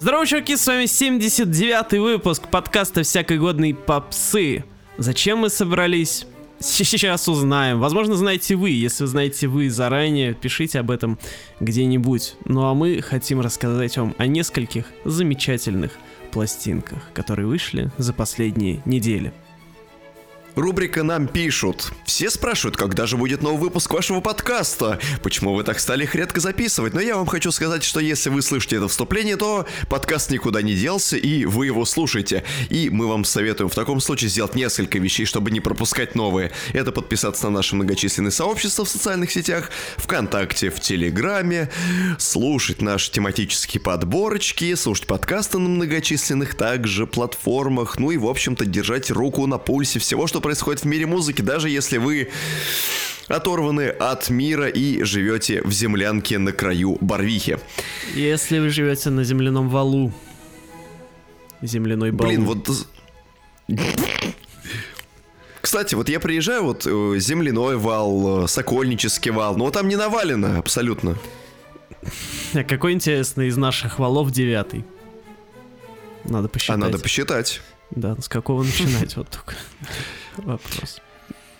Здорово, чуваки, с вами 79-й выпуск подкаста «Всякой годной попсы». Зачем мы собрались? Сейчас узнаем. Возможно, знаете вы. Если знаете вы заранее, пишите об этом где-нибудь. Ну а мы хотим рассказать вам о нескольких замечательных пластинках, которые вышли за последние недели. Рубрика «Нам пишут». Все спрашивают, когда же будет новый выпуск вашего подкаста? Почему вы так стали их редко записывать? Но я вам хочу сказать, что если вы слышите это вступление, то подкаст никуда не делся, и вы его слушаете. И мы вам советуем в таком случае сделать несколько вещей, чтобы не пропускать новые. Это подписаться на наши многочисленные сообщества в социальных сетях, ВКонтакте, в Телеграме, слушать наши тематические подборочки, слушать подкасты на многочисленных также платформах, ну и, в общем-то, держать руку на пульсе всего, что происходит в мире музыки, даже если вы оторваны от мира и живете в землянке на краю Барвихи. Если вы живете на земляном валу. Земляной балу. Блин, вот... Кстати, вот я приезжаю, вот э, земляной вал, э, сокольнический вал, но там не навалено абсолютно. А какой интересный из наших валов девятый? Надо посчитать. А надо посчитать. Да, с какого начинать вот только вопрос.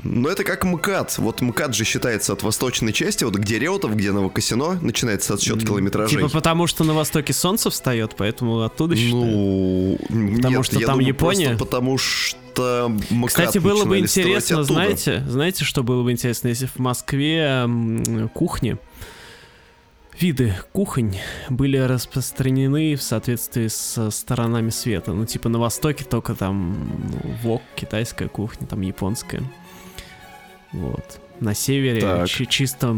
Ну, это как МКАД. Вот МКАД же считается от восточной части, вот где Реутов, где Новокосино, начинается отсчет километражей. Типа потому, что на востоке солнце встает, поэтому оттуда считают? Ну, Потому нет, что я там думаю, Япония? Потому что МКАД Кстати, было бы интересно, знаете, знаете, что было бы интересно, если в Москве кухни, виды кухонь были распространены в соответствии с сторонами света. Ну, типа на Востоке только там ну, вок, китайская кухня, там японская. Вот. На севере Так. чи- чисто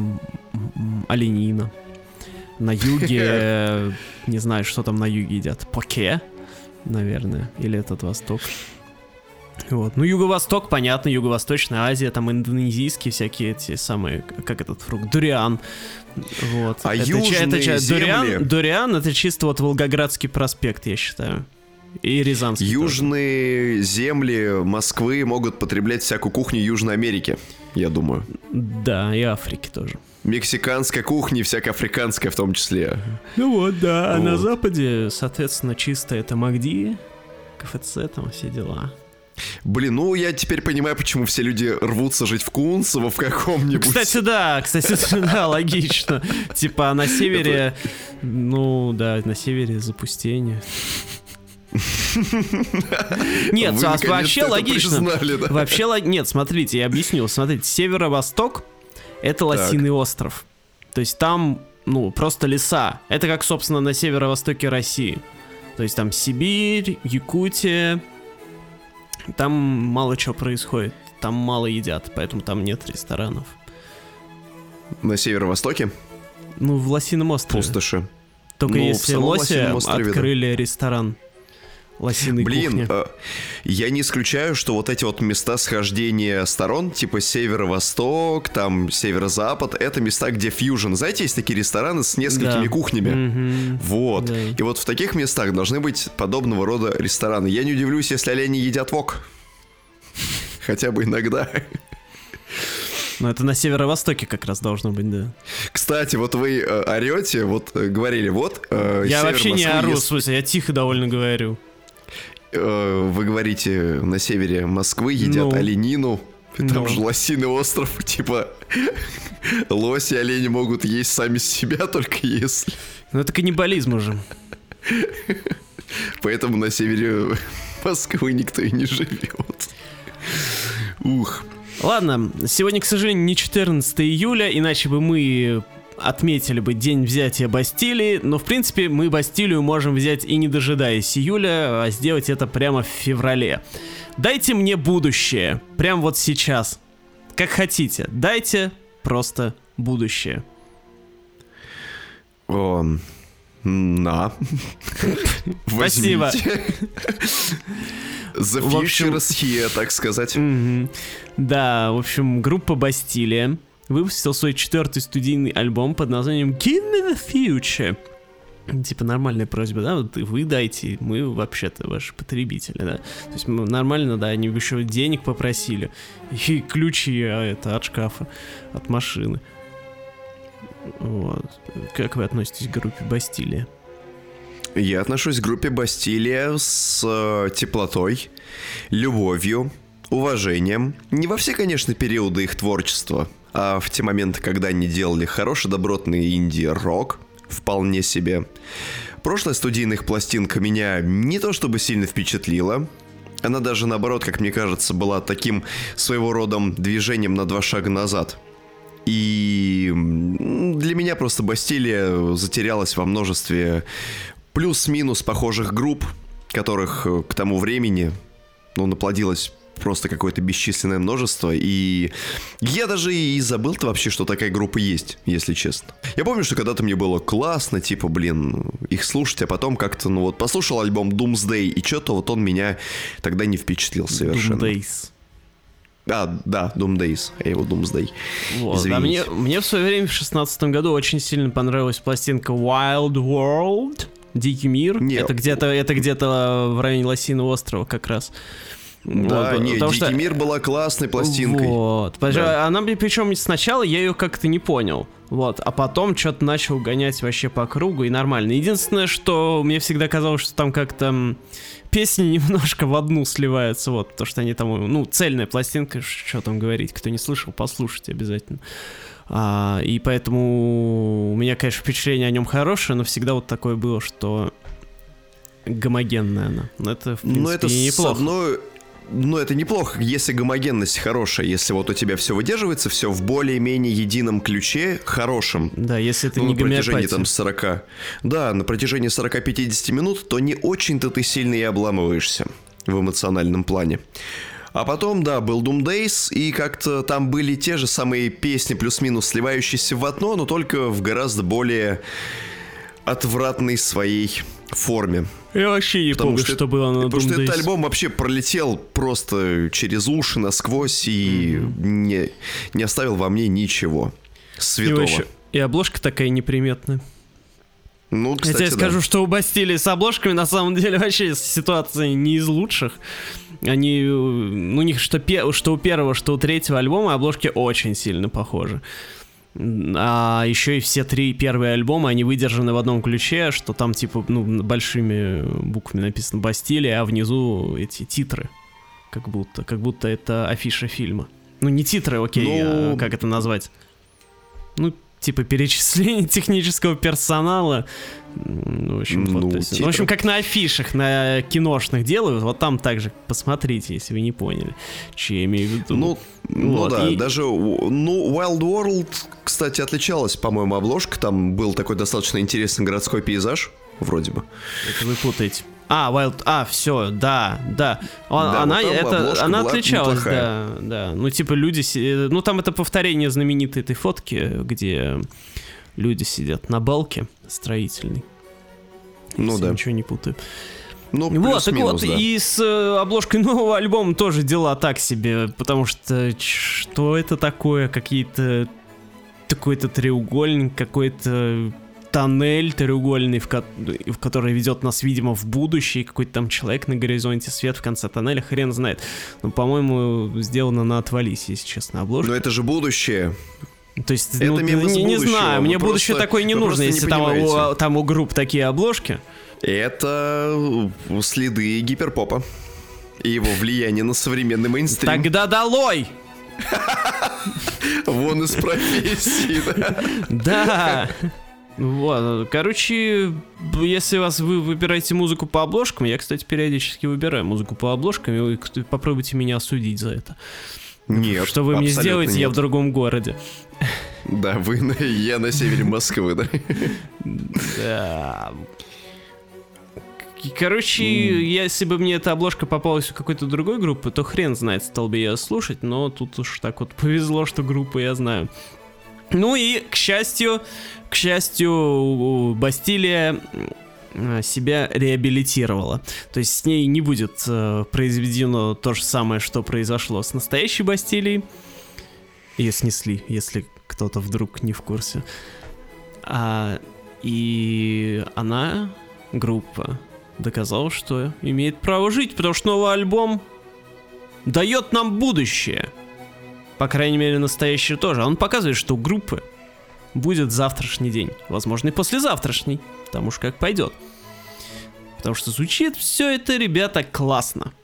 оленина. На юге, не знаю, что там на юге едят. Поке, наверное, или этот Восток. Вот. Ну, Юго-Восток, понятно, Юго-Восточная Азия, там индонезийские всякие эти самые, как этот фрукт, дуриан. Вот. А это, южные ча- земли? дуриан, дуриан это чисто вот Волгоградский проспект, я считаю. И Рязанский. тоже. Южные земли Москвы могут потреблять всякую кухню Южной Америки, я думаю. Да, и Африки тоже. Мексиканская кухня, всякая африканская в том числе. Ну вот, да. А на Вот. Западе, соответственно, чисто это Магди, КФЦ, там все дела. Блин, ну я теперь понимаю, почему все люди рвутся жить в Кунцево в каком-нибудь. Кстати, да, кстати, да, логично. Типа, а на севере, ну, да, на севере запустение. Нет, а вообще логично. Вообще, нет, смотрите, я объясню. Смотрите, северо-восток — это лосиный остров. То есть там, ну, просто леса. Это как, собственно, на северо-востоке России. То есть там Сибирь, Якутия. Там мало чего происходит. Там мало едят, поэтому там нет ресторанов. На северо-востоке Ну, в Лосином острове. пустоши. Только Ну, в если лоси Лосином острове, да. открыли ресторан лосиной Блин, кухни. э, я не исключаю, что вот эти вот места схождения сторон, типа северо-восток, там северо-запад, это места, где фьюжн. Знаете, есть такие рестораны с несколькими Да. кухнями. Мгм. Вот. Да. И вот в таких местах должны быть подобного рода рестораны. Я не удивлюсь, если олени едят вок. Хотя бы иногда. Но это на северо-востоке как раз должно быть, да. Кстати, вот вы э, орете, вот э, говорили, вот... э, Я вообще не ору, в ест- смысле, я тихо довольно говорю. Э, Вы говорите, на севере Москвы едят Ну. оленину. И Там Ну. же лосиный остров, типа лоси и олени могут есть сами себя, только если. Ну это каннибализм уже. Поэтому на севере Москвы никто и не живет. Ух. Ладно, сегодня, к сожалению, не 14 июля, иначе бы мы отметили бы день взятия Бастилии, но в принципе мы Бастилию можем взять и не дожидаясь июля, а сделать это прямо в феврале. Дайте мне будущее, прям вот сейчас. Как хотите, дайте просто будущее. О, на. Спасибо. The future is here, так сказать. Да, в общем, группа Бастилия выпустил свой четвертый студийный альбом под названием Give Me the Future. Типа нормальная просьба, да, вот вы дайте, мы вообще-то ваши потребители, да. То есть мы нормально, да, они еще денег попросили. И ключи а, это от шкафа, от машины. Вот. Как вы относитесь к группе Бастилия? Я отношусь к группе Бастилия с э, теплотой, любовью, уважением. Не во все, конечно, периоды их творчества, а в те моменты, когда они делали хороший добротный инди-рок, вполне себе. Прошлая студийная их пластинка меня не то чтобы сильно впечатлила, она даже наоборот, как мне кажется, была таким своего рода движением на два шага назад. И для меня просто Бастилия затерялась во множестве плюс-минус похожих групп, которых э, к тому времени, ну, наплодилось просто какое-то бесчисленное множество, и я даже и забыл-то вообще, что такая группа есть, если честно. Я помню, что когда-то мне было классно, типа, блин, их слушать, а потом как-то, ну вот, послушал альбом Doomsday, и что-то вот он меня тогда не впечатлил совершенно. Doomdays. А, да, Doomdays, я его Doomsday. Вот. А мне, мне в свое время, в шестнадцатом году, очень сильно понравилась пластинка Wild World. Дикий мир. Нет. Это где-то это где-то в районе Лосиного острова как раз. Да, вот, не, Дикий что... мир была классной пластинкой. Вот. Да. Она мне причем сначала я ее как-то не понял. Вот, а потом что-то начал гонять вообще по кругу и нормально. Единственное, что мне всегда казалось, что там как-то песни немножко в одну сливаются, вот, то что они там, ну, цельная пластинка, что там говорить, кто не слышал, послушайте обязательно. А, и поэтому у меня, конечно, впечатление о нем хорошее, но всегда вот такое было, что гомогенная она. Но это, в принципе, но это неплохо. С одной ну, это неплохо, если гомогенность хорошая, если вот у тебя все выдерживается, все в более-менее едином ключе, хорошем. Да, если это ну, не на протяжении там 40. Да, на протяжении 40-50 минут, то не очень-то ты сильно и обламываешься в эмоциональном плане. А потом, да, был Doom Days, и как-то там были те же самые песни плюс-минус сливающиеся в одно, но только в гораздо более отвратной своей форме. Я вообще не потому помню, что, что было на Потому Doom что Days. этот альбом вообще пролетел просто через уши насквозь и mm-hmm. не, не оставил во мне ничего святого. И, еще, и обложка такая неприметная. Ну, кстати, Хотя я да. скажу, что у Бастилии с обложками на самом деле вообще ситуация не из лучших. Они, у них что, что у первого, что у третьего альбома обложки очень сильно похожи. А еще и все три первые альбома, они выдержаны в одном ключе, что там типа, ну, большими буквами написано Бастилия, а внизу эти титры. Как будто, как будто это афиша фильма. Ну, не титры, окей, ну... а как это назвать? Ну, типа перечисление технического персонала. Ну, в общем, ну, вот, есть, ну, в общем, как на афишах, на киношных делают, вот там также посмотрите, если вы не поняли, что я имею в виду. Ну, ну вот, да, и... даже, ну, Wild World, кстати, отличалась, по-моему, обложка, там был такой достаточно интересный городской пейзаж, вроде бы. Это вы путаете. А, Wild, а, все, да, да. да она, вот это, она отличалась, неплохая. да, да. Ну, типа, люди, ну, там это повторение знаменитой этой фотки, где люди сидят на балке строительной. Ну, да. Ничего не путаю. Ну, вот, так вот, да. и с э, обложкой нового альбома тоже дела так себе, потому что что это такое, какие-то какой-то треугольник, какой-то тоннель треугольный, в, ко- в который ведет нас, видимо, в будущее, какой-то там человек на горизонте, свет в конце тоннеля, хрен знает. Ну, по-моему, сделано на отвались, если честно, обложка. Но это же будущее. То есть, это ну, не, не знаю, мне просто, будущее такое не нужно, если не там, у, там у групп такие обложки. Это следы гиперпопа и его влияние на современный мейнстрим. Тогда долой! Вон из профессии, да? Да. Вот, короче, если вас вы выбираете музыку по обложкам, я, кстати, периодически выбираю музыку по обложкам, и вы попробуйте меня осудить за это. Нет. Что вы мне сделаете, нет. я в другом городе. Да, вы на, я на севере Москвы, да? Да. Короче, mm. если бы мне эта обложка попалась у какой-то другой группы, то хрен знает, стал бы я слушать, но тут уж так вот повезло, что группу я знаю. Ну и, к счастью, к счастью, Бастилия себя реабилитировала. То есть с ней не будет э, произведено то же самое, что произошло с настоящей Бастилией. Ее снесли, если кто-то вдруг не в курсе. А, и она, группа, доказала, что имеет право жить, потому что новый альбом дает нам будущее. По крайней мере, настоящее тоже. Он показывает, что у группы будет завтрашний день. Возможно, и послезавтрашний. Потому что как пойдет. Потому что звучит все это, ребята, классно.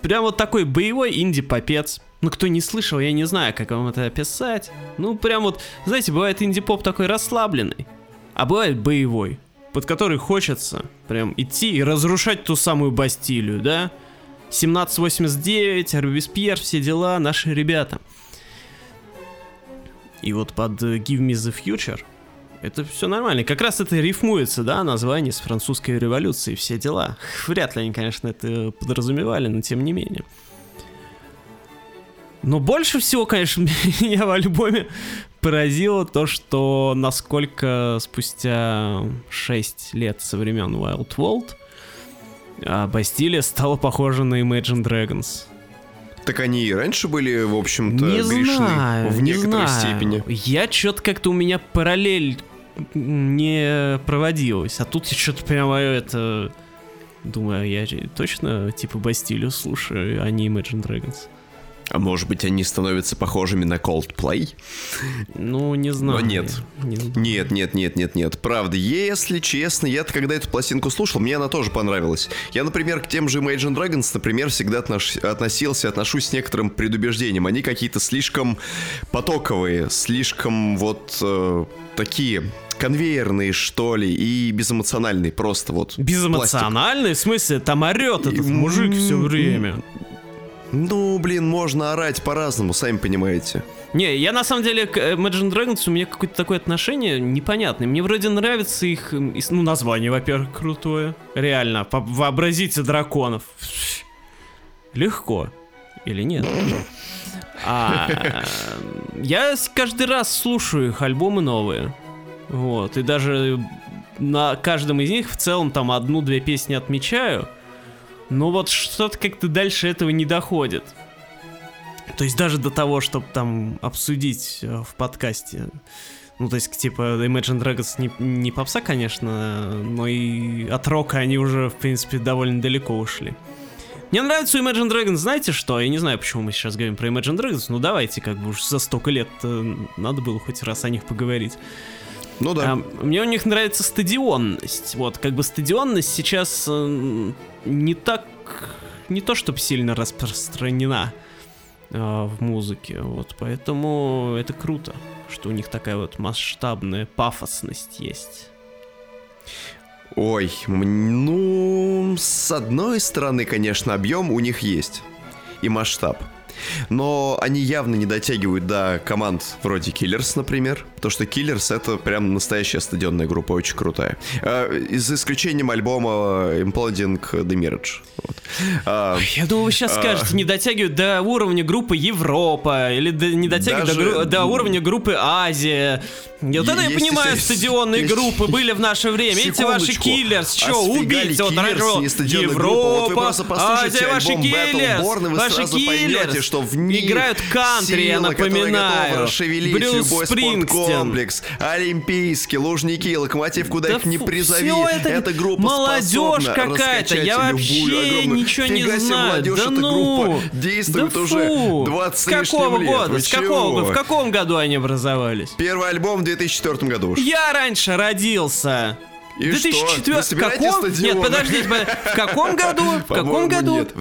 Прям вот такой боевой инди-попец. Ну, кто не слышал, я не знаю, как вам это описать. Ну, прям вот, знаете, бывает инди-поп такой расслабленный, а бывает боевой, под который хочется прям идти и разрушать ту самую Бастилию, да? 1789, Робеспьер, все дела, наши ребята. И вот под э, Give Me the Future это все нормально. Как раз это рифмуется, да, название с французской революции, все дела. Вряд ли они, конечно, это подразумевали, но тем не менее. Но больше всего, конечно, меня в альбоме поразило то, что насколько спустя 6 лет со времен Wild World а Бастилия стала похожа на Imagine Dragons. Так они и раньше были, в общем-то, Не грешны знаю, в не некоторой знаю. степени. Я что-то как-то у меня параллель не проводилась. А тут я что-то прямо это... Думаю, я точно типа Бастилию слушаю, а не Imagine Dragons. А может быть, они становятся похожими на Coldplay? Ну, не знаю. нет. Не знаю. Нет, нет, нет, нет, нет. Правда, если честно, я когда эту пластинку слушал, мне она тоже понравилась. Я, например, к тем же Imagine Dragons, например, всегда отнош- относился, отношусь с некоторым предубеждением. Они какие-то слишком потоковые, слишком вот э, такие конвейерные, что ли, и безэмоциональные, просто вот. пластик. Безэмоциональный? В смысле, там орет этот мужик все время. Ну, блин, можно орать по-разному, сами понимаете. Не, я на самом деле к Imagine Dragons у меня какое-то такое отношение непонятное. Мне вроде нравится их, ну, название, во-первых, крутое. Реально, вообразите драконов. Легко. Или нет? А, э, я каждый раз слушаю их альбомы новые. Вот, и даже на каждом из них в целом там одну-две песни отмечаю. Но вот что-то как-то дальше этого не доходит. То есть даже до того, чтобы там обсудить э, в подкасте. Ну, то есть, типа, Imagine Dragons не, не попса, конечно, но и от рока они уже, в принципе, довольно далеко ушли. Мне нравится Imagine Dragons, знаете что? Я не знаю, почему мы сейчас говорим про Imagine Dragons, но давайте, как бы уж за столько лет э, надо было хоть раз о них поговорить. Ну да. А, мне у них нравится стадионность. Вот, как бы стадионность сейчас э, не так, не то чтобы сильно распространена э, в музыке. Вот, поэтому это круто, что у них такая вот масштабная пафосность есть. Ой, ну, с одной стороны, конечно, объем у них есть. И масштаб. Но они явно не дотягивают до команд вроде Killers, например. То, что Killers это прям настоящая стадионная группа, очень крутая. А, за исключением альбома Imploding the Mirage. Вот. А, Я думаю, вы сейчас А. скажете, не дотягивают до уровня группы Европа, или до- не дотягивают до, Даже- гру- до уровня группы Азия. И вот это я есть понимаю, еще- стадионные есть- группы были в наше время. Эти ваши киллерс, что, убить? Вот вы Европа, Азия, ваши киллерс, ваши киллерс. Что в них Играют кантри, я сила, которая напоминаю. расшевелить Брюс любой спорткомплекс, Олимпийский, Лужники, Локомотив, куда Да их не призови. всё это Эта группа молодежь какая-то, я вообще огромную- ничего не Фига знаю. молодежь, Да эта ну, группа действует да уже фу. 20 С какого лет. года? Вы С какого? В каком году они образовались? Первый альбом в 2004 году уж. Я раньше родился. И В что? 2004 Вы каком? Нет, стадионы? подождите, под- в каком году? В каком году? нет.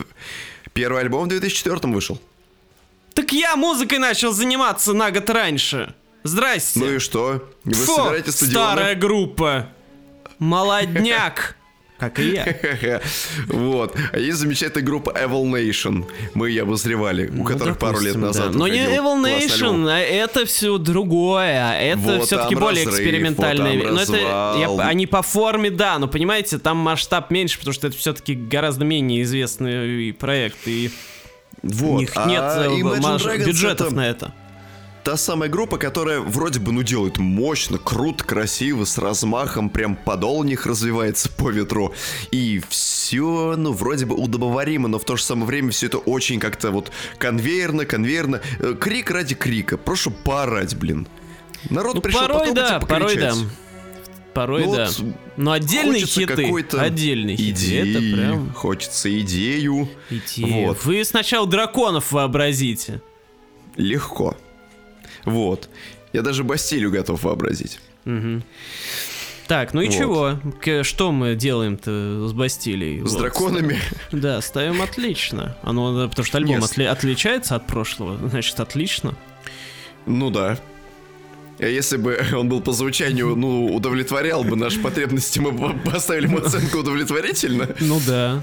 Первый альбом в 2004 вышел. Так я музыкой начал заниматься на год раньше. Здрасте. Ну и что? Вы Фу, собираете стадионы? старая группа. Молодняк. Как и я. Вот. А есть замечательная группа Evil Nation. Мы ее обозревали, у Ну, которых пару лет допустим, назад да. Но не Evil. Nation, а это все другое. а Это Вот все-таки более разрыв, экспериментальные. вот но это я- они по форме, да, но понимаете, там масштаб меньше, потому что это все-таки гораздо менее известный проект. И Вот. у них а нет маш- Dragons бюджетов это на это. Та самая группа, которая вроде бы, ну, делает мощно, круто, красиво, с размахом, прям подол у них развивается по ветру. И все, ну, вроде бы удобоваримо, но в то же самое время все это очень как-то вот конвейерно, конвейерно. Э, Крик ради крика. Прошу поорать, блин. Народ Ну, пришел порой потом да, порой да. Порой Ну да. вот Но отдельные хиты, отдельные хиты, идеи, это прям хочется идею. идея. Вот. Вы сначала драконов вообразите. Легко. Вот. Я даже Бастилию готов вообразить. Мгм. Так, ну и Вот. чего? Что мы делаем-то с Бастилией? С Вот. драконами. Да, ставим отлично. Оно, потому что альбом отли- отличается от прошлого, значит, отлично. Ну да. А если бы он был по звучанию, ну, удовлетворял бы наши потребности, мы бы поставили ему оценку удовлетворительно. Ну да.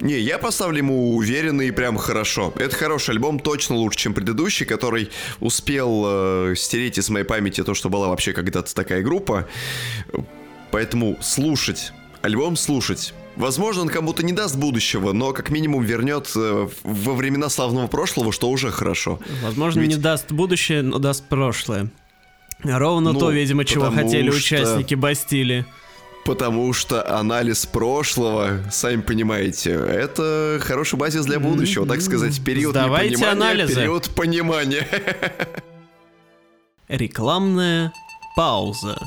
Не, я поставлю ему уверенно и прям хорошо. Это хороший альбом, точно лучше, чем предыдущий, который успел э, стереть из моей памяти то, что была вообще когда-то такая группа. Поэтому слушать, альбом слушать. Возможно, он кому-то не даст будущего, но как минимум вернет э, во времена славного прошлого, что уже хорошо. Возможно, Ведь- не даст будущее, но даст прошлое. Ровно Ну, то, видимо, чего хотели что- участники Бастилии. Потому что анализ прошлого, сами понимаете, это хороший базис для будущего, так сказать, период Сдавайте непонимания, анализы. период понимания. Рекламная пауза.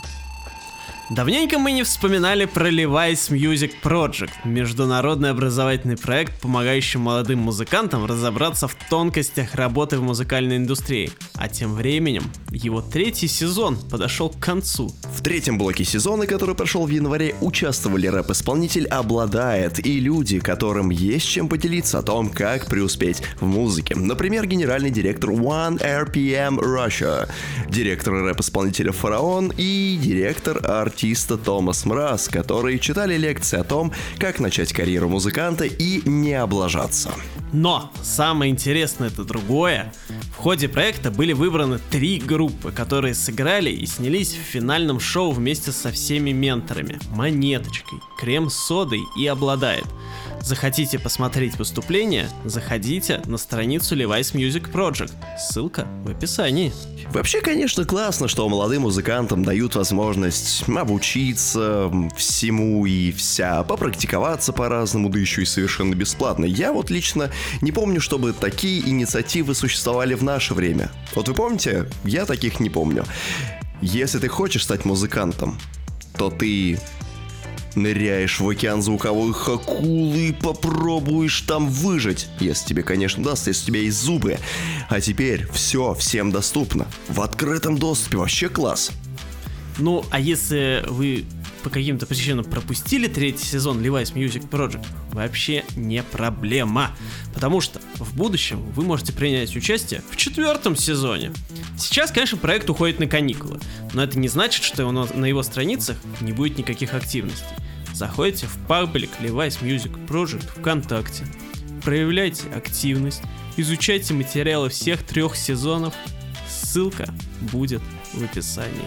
Давненько мы не вспоминали про Levi's Music Project, международный образовательный проект, помогающий молодым музыкантам разобраться в тонкостях работы в музыкальной индустрии. А тем временем его третий сезон подошел к концу. В третьем блоке сезона, который прошел в январе, участвовали рэп-исполнитель «Обладает» и люди, которым есть чем поделиться о том, как преуспеть в музыке. Например, генеральный директор One RPM Russia, директор рэп-исполнителя «Фараон» и директор артиста Томас Мраз, которые читали лекции о том, как начать карьеру музыканта и не облажаться. Но самое интересное это другое. В ходе проекта были выбраны три группы, которые сыграли и снялись в финальном шоу вместе со всеми менторами. Монеточкой, крем с содой и обладает. Захотите посмотреть выступление? Заходите на страницу Levi's Music Project. Ссылка в описании. Вообще, конечно, классно, что молодым музыкантам дают возможность обучиться всему и вся, попрактиковаться по-разному, да еще и совершенно бесплатно. Я вот лично не помню, чтобы такие инициативы существовали в наше время. Вот вы помните? Я таких не помню. Если ты хочешь стать музыкантом, то ты ныряешь в океан звуковых акул и попробуешь там выжить. Если тебе, конечно, даст, если у тебя есть зубы. А теперь все всем доступно. В открытом доступе. Вообще класс. Ну, а если вы по каким-то причинам пропустили третий сезон Levi's Music Project, вообще не проблема. Потому что в будущем вы можете принять участие в четвертом сезоне. Сейчас, конечно, проект уходит на каникулы, но это не значит, что на его страницах не будет никаких активностей. Заходите в паблик Levi's Music Project ВКонтакте, проявляйте активность, изучайте материалы всех трех сезонов. Ссылка будет в описании.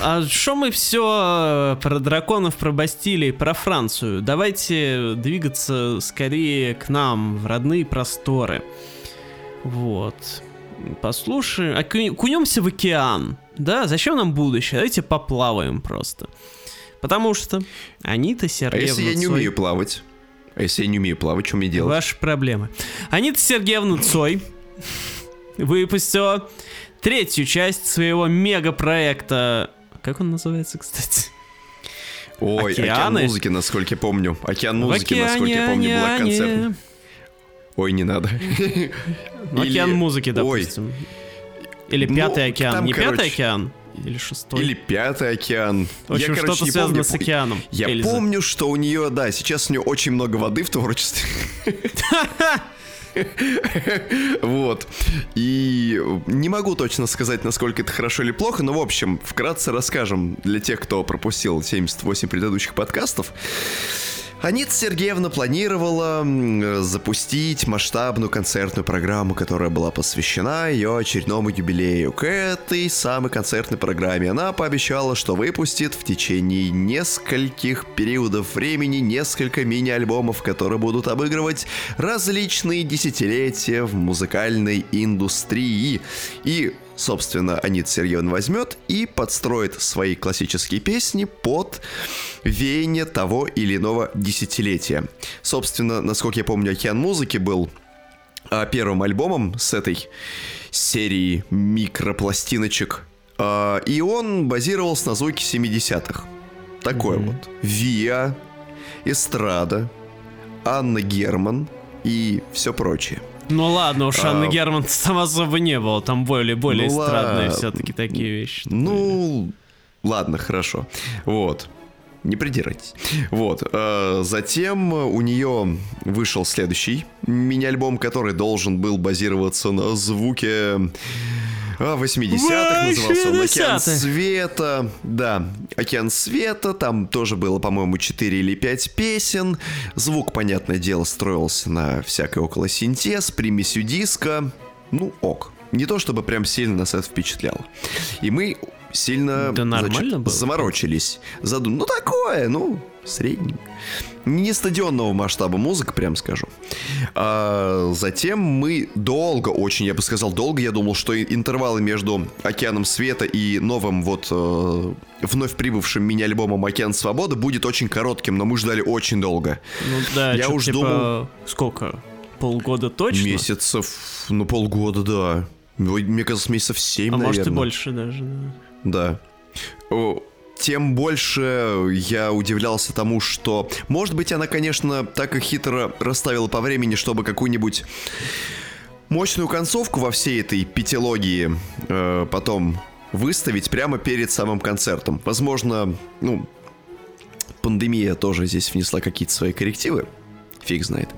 А что мы все про драконов, про Бастилии, про Францию? Давайте двигаться скорее к нам, в родные просторы. Вот. Послушаем, окунемся в океан. Да, зачем нам будущее? Давайте поплаваем просто. Потому что Анита А Сергеевна если я не умею плавать? А если я не умею плавать, что мне делать? Ваши проблемы. Анита Сергеевна Цой выпустила третью часть своего мегапроекта. Как он называется, кстати? Ой, океан музыки, насколько я помню. Океан музыки, насколько я помню, была концерт. Ой, не надо. Океан Или- музыки, Ой. Или Ну, пятый океан. там, Не пятый короче, океан? Или шестой? Или пятый океан. В общем, я, короче, что-то связано помню. с океаном. Я Эльза. помню, что у нее, да, сейчас у нее очень много воды в творчестве. Вот. И не могу точно сказать, насколько это хорошо или плохо, но, в общем, вкратце расскажем для тех, кто пропустил 78 предыдущих подкастов. Анита Сергеевна планировала запустить масштабную концертную программу, которая была посвящена ее очередному юбилею. К этой самой концертной программе она пообещала, что выпустит в течение нескольких периодов времени несколько мини-альбомов, которые будут обыгрывать различные десятилетия в музыкальной индустрии. И собственно, Анита Сергеевна возьмет и подстроит свои классические песни под веяние того или иного десятилетия. Собственно, насколько я помню, «Океан музыки» был а, первым альбомом с этой серии микропластиночек. А, и он базировался на звуке 70-х. Такой вот. Виа, Эстрада, Анна Герман и все прочее. Ну ладно, уж Анны А. Герман там особо не было, там более, более Ну эстрадные ладно. все-таки такие вещи. Ну, ладно, хорошо. Вот. Не придирайтесь. Вот. э, Затем у нее вышел следующий мини-альбом, который должен был базироваться на звуке 80-х. Назывался он «Океан 80-х». света». Да, «Океан света». Там тоже было, по-моему, 4 или 5 песен. Звук, понятное дело, строился на всякой около синтез, примесью диска. Ну, ок. Не то чтобы прям сильно нас это впечатляло. И мы сильно Да нормально значит, было. заморочились. Задум... Ну, такое, ну, средненько. Не стадионного масштаба музыка, прям скажу. А, затем мы долго, очень, я бы сказал, долго, я думал, что интервалы между «Океаном света» и новым вот э, вновь прибывшим мини-альбомом «Океан свободы» будет очень коротким, но мы ждали очень долго. Ну да, Я чё-то уж типа, думал- Сколько? Полгода точно? Месяцев, ну, полгода, да. Мне кажется, месяцев семь, А наверное. может и больше даже. да. Да. Тем больше я удивлялся тому, что, может быть, она, конечно, так и хитро расставила по времени, чтобы какую-нибудь мощную концовку во всей этой пятилогии э, потом выставить прямо перед самым концертом. Возможно, ну, пандемия тоже здесь внесла какие-то свои коррективы. Фиг знает.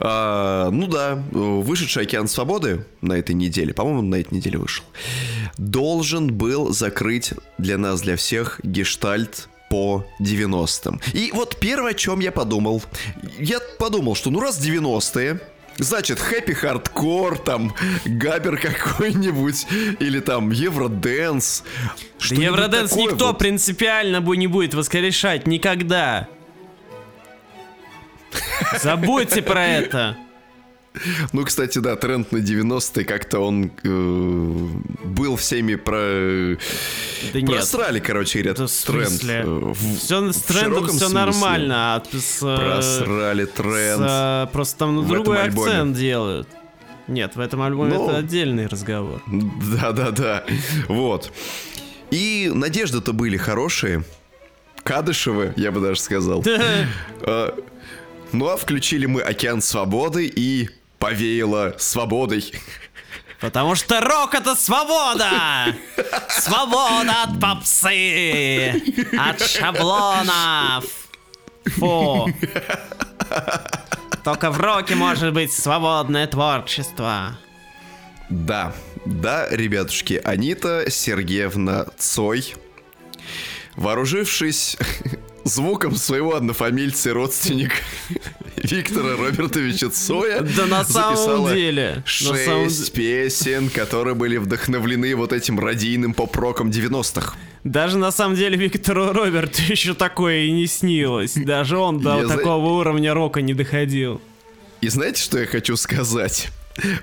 А, ну да, вышедший «Океан свободы» на этой неделе, по-моему, на этой неделе вышел, должен был закрыть для нас, для всех, гештальт по 90-м. И вот первое, о чем я подумал. Я подумал, что ну раз 90-е, Значит, хэппи хардкор, там, габер какой-нибудь, или там Евроденс. Да Евроденс никто вот. принципиально бы не будет воскрешать никогда. Забудьте про это. Ну, кстати, да, тренд на 90-е как-то он э, был всеми про... Да нет. Просрали, короче говоря, Да тренд. э, в- Все с трендом все смысле. нормально, а с, э, Просрали с, тренд. э, просто там на другой акцент делают. Нет, в этом альбоме Ну. это отдельный разговор. Да-да-да. Вот. И надежды-то были хорошие. Кадышевы, я бы даже сказал. Ну а включили мы «Океан свободы» и повеяло свободой. Потому что рок это свобода! Свобода от попсы! От шаблонов! Фу! Только в роке может быть свободное творчество. Да, да, ребятушки, Анита Сергеевна Цой, вооружившись звуком своего однофамильца и родственника Виктора Робертовича Цоя, Да на самом деле. самом Шесть песен, которые были вдохновлены вот этим радийным поп-роком 90-х. Даже на самом деле Виктору Роберту еще такое и не снилось. Даже он до Я такого уровня рока не доходил. И знаете, что я хочу сказать?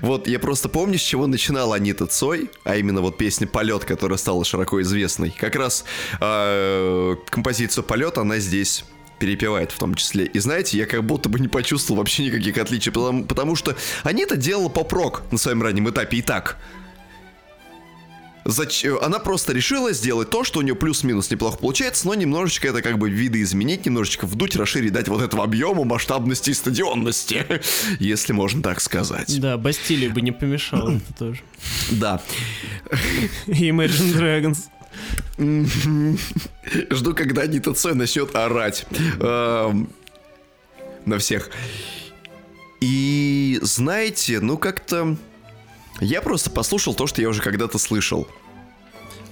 Вот я просто помню, с чего начинала Анита Цой, а именно вот песня «Полет», которая стала широко известной. Как раз э, композицию «Полет» она здесь перепевает в том числе. И знаете, я как будто бы не почувствовал вообще никаких отличий, потому, потому что Анита делала поп-рок на своем раннем этапе и так. Зач- Она просто решила сделать то, что у нее плюс-минус неплохо получается, но немножечко это как бы видоизменить, немножечко вдуть, расширить, дать вот этого объема, масштабности и стадионности, если можно так сказать. Да, Бастилии бы не помешало это тоже. Да. Imagine Dragons. Жду, когда Анита Цой начнет орать эм, на всех. И знаете, ну как-то... Я просто послушал то, что я уже когда-то слышал.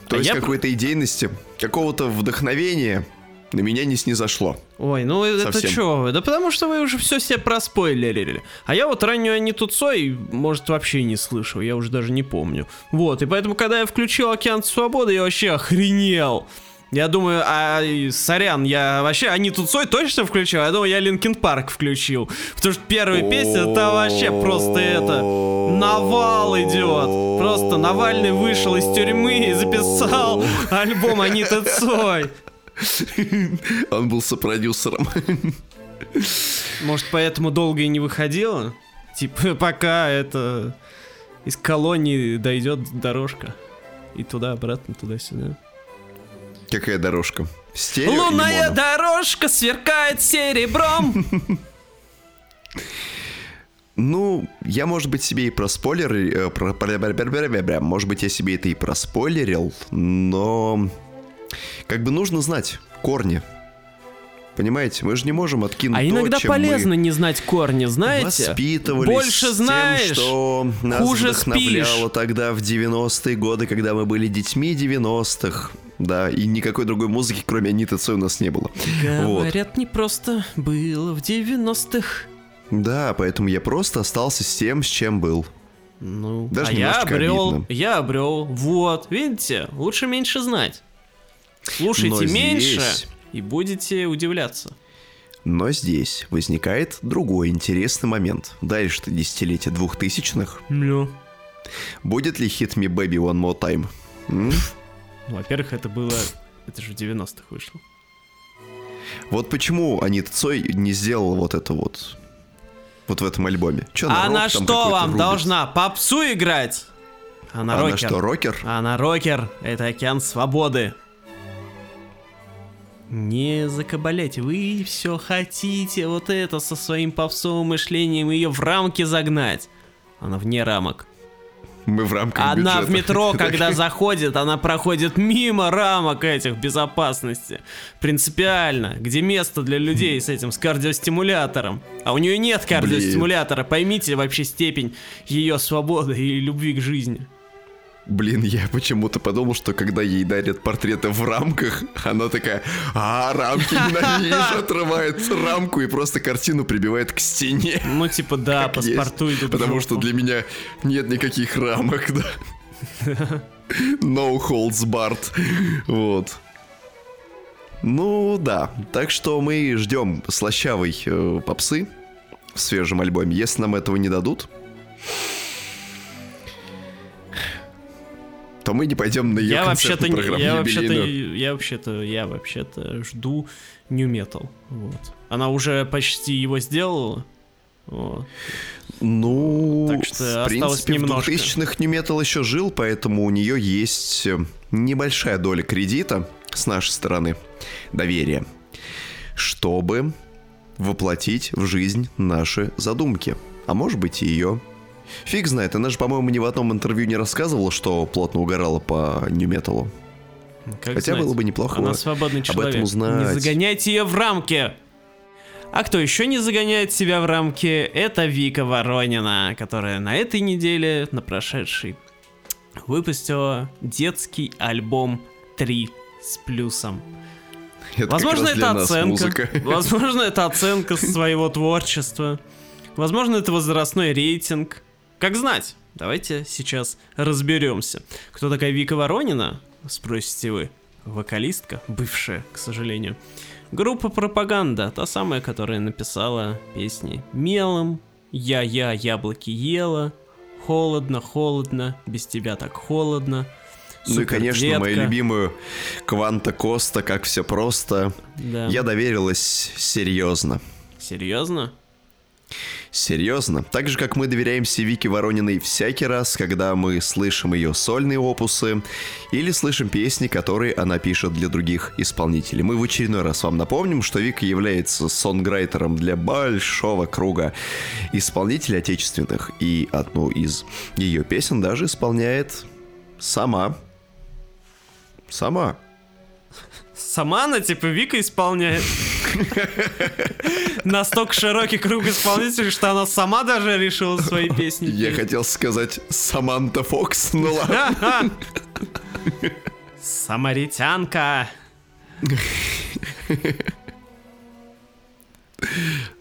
То А есть я- какой-то идейности, какого-то вдохновения на меня не снизошло. Ой, ну это Совсем. чё вы? Да потому что вы уже все себе проспойлерили. А я вот раннюю Аниту Цой, может, вообще не слышал, я уже даже не помню. Вот, и поэтому, когда я включил Океан Свободы, я вообще охренел. Я думаю, а, сорян, я вообще Аниту Цой точно включил? Я думаю, я Linkin Park включил. Потому что первая песня, это вообще просто это... Навал идет. Просто Навальный вышел из тюрьмы и записал альбом Аниты Цой. Он был сопродюсером. Может, поэтому долго и не выходила? Типа, пока это из колонии дойдет дорожка. И туда-обратно, туда-сюда. Какая дорожка? Стерео Лунная дорожка сверкает серебром. Ну, я, может быть, себе и проспойлерил, э, про, может быть, я себе это и проспойлерил, но как бы нужно знать корни. Понимаете, мы же не можем откинуть А то, иногда чем полезно мы не знать корни, знаете? воспитывались Больше тем, знаешь, что нас хуже вдохновляло спишь. тогда в 90-е годы, когда мы были детьми 90-х. Да, и никакой другой музыки, кроме Аниты Цой, у нас не было. Вот. Говорят, не просто было в 90-х. Да, поэтому я просто остался с тем, с чем был. Ну, Даже а я обрел, обидно. я обрел. Вот, видите, лучше меньше знать. Слушайте Но меньше здесь- и будете удивляться. Но здесь возникает другой интересный момент. Дальше-то десятилетие двухтысячных. Ну, Будет ли хит Me Baby One More Time? М? Во-первых, это было... Это же в 90-х вышло. Вот почему Анита Цой не сделала вот это вот вот в этом альбоме. Чё, А рок на там что вам рубит? должна? Попсу играть? Она А на рокер. что, рокер? Она рокер. Это океан свободы. Не закабаляйте, вы все хотите вот это со своим попсовым мышлением ее в рамки загнать. Она вне рамок. Мы в рамках Она в бюджета. метро, когда заходит, она проходит мимо рамок этих безопасности. Принципиально. Где место для людей с этим, с кардиостимулятором. А у нее нет кардиостимулятора. Поймите вообще степень ее свободы и любви к жизни. Блин, я почему-то подумал, что когда ей дарят портреты в рамках, она такая, а, рамки ненавижу, отрывает рамку и просто картину прибивает к стене. Ну, типа, да, паспорту идут Потому что для меня нет никаких рамок, да. No holds barred. Вот. Ну да, так что мы ждем слащавой э, попсы в свежем альбоме. Если нам этого не дадут, то мы не пойдем на ее Я вообще-то, концертную не- программу я вообще-то, я вообще-то, я вообще-то жду New Metal. Вот. Она уже почти его сделала. Вот. Ну, Так что в принципе, немножко. в 2000-х New Metal еще жил, поэтому у нее есть э, небольшая доля кредита с нашей стороны, доверия, чтобы воплотить в жизнь наши задумки. А может быть и ее. Фиг знает, она же, по-моему, ни в одном интервью не рассказывала, что плотно угорала по Metal. Как Хотя знать. было бы неплохо Она свободный об человек. этом узнать. Не загоняйте ее в рамки. А кто еще не загоняет себя в рамки, это Вика Воронина, которая на этой неделе, на прошедшей, выпустила детский альбом 3 с плюсом. Это Возможно, это оценка. музыка. Возможно, это оценка своего творчества. Возможно, это возрастной рейтинг. Как знать? Давайте сейчас разберемся. Кто такая Вика Воронина? Спросите вы. Вокалистка, бывшая, к сожалению. Группа «Пропаганда», та самая, которая написала песни «Мелом», «Я-я, яблоки ела», «Холодно, холодно», «Без тебя так холодно», Ну и, конечно, мою «Супердетка». любимую Кванта Коста, как все просто. Да. Я доверилась серьезно. Серьезно? Серьезно. Так же, как мы доверяемся Вике Ворониной всякий раз, когда мы слышим ее сольные опусы или слышим песни, которые она пишет для других исполнителей. Мы в очередной раз вам напомним, что Вика является сонграйтером для большого круга исполнителей отечественных, и одну из ее песен даже исполняет сама. Сама. Сама она, типа, Вика исполняет. Настолько широкий круг исполнителей, что она сама даже решила свои песни Я хотел сказать Саманта Фокс, ну ладно. Самаритянка.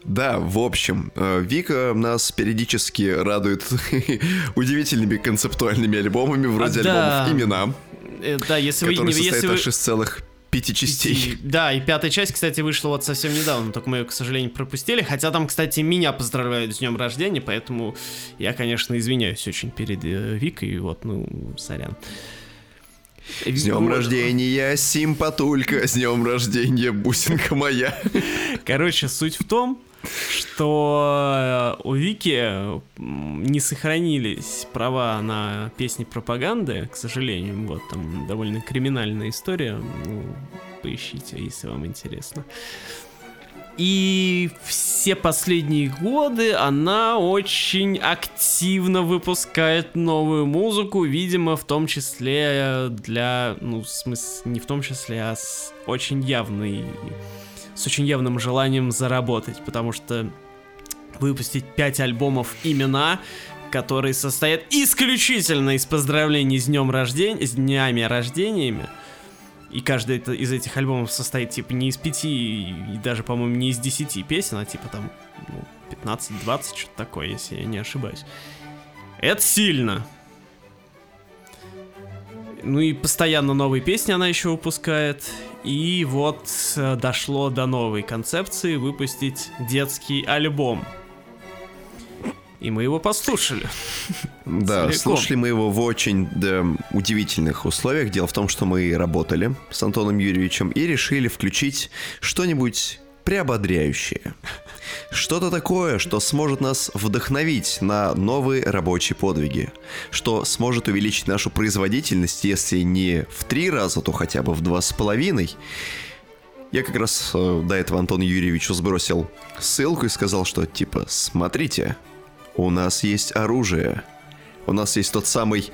Да, в общем, э, Вика нас периодически радует удивительными концептуальными альбомами, вроде А, да. альбомов «Имена», Э, Да, если вы... который не- Если состоит вы... аж из целых пяти частей. Да, и пятая часть, кстати, вышла вот совсем недавно, только мы ее, к сожалению, пропустили. Хотя там, кстати, меня поздравляют с днем рождения, поэтому я, конечно, извиняюсь очень перед э, Викой, вот, ну, сорян. С днем рождения, симпатулька, с днем рождения, бусинка моя. Короче, суть в том, что э, у Вики не сохранились права на песни пропаганды, к сожалению. Вот там довольно криминальная история. Ну, поищите, если вам интересно. И все последние годы она очень активно выпускает новую музыку, видимо, в том числе для, ну, в смысле, не в том числе, а с очень явной, с очень явным желанием заработать, потому что выпустить 5 альбомов имена, которые состоят исключительно из поздравлений с днем рождения, с днями рождениями, и каждый из этих альбомов состоит, типа, не из пяти, и даже, по-моему, не из десяти песен, а, типа, там, ну, 15-20, что-то такое, если я не ошибаюсь. Это сильно. Ну и постоянно новые песни она еще выпускает. И вот э, дошло до новой концепции выпустить детский альбом. И мы его послушали. Да, Целиком. слушали мы его в очень да, удивительных условиях. Дело в том, что мы работали с Антоном Юрьевичем и решили включить что-нибудь приободряющее. Что-то такое, что сможет нас вдохновить на новые рабочие подвиги. Что сможет увеличить нашу производительность, если не в три раза, то хотя бы в два с половиной. Я как раз э, до этого Антону Юрьевичу сбросил ссылку и сказал, что типа, смотрите, у нас есть оружие. У нас есть тот самый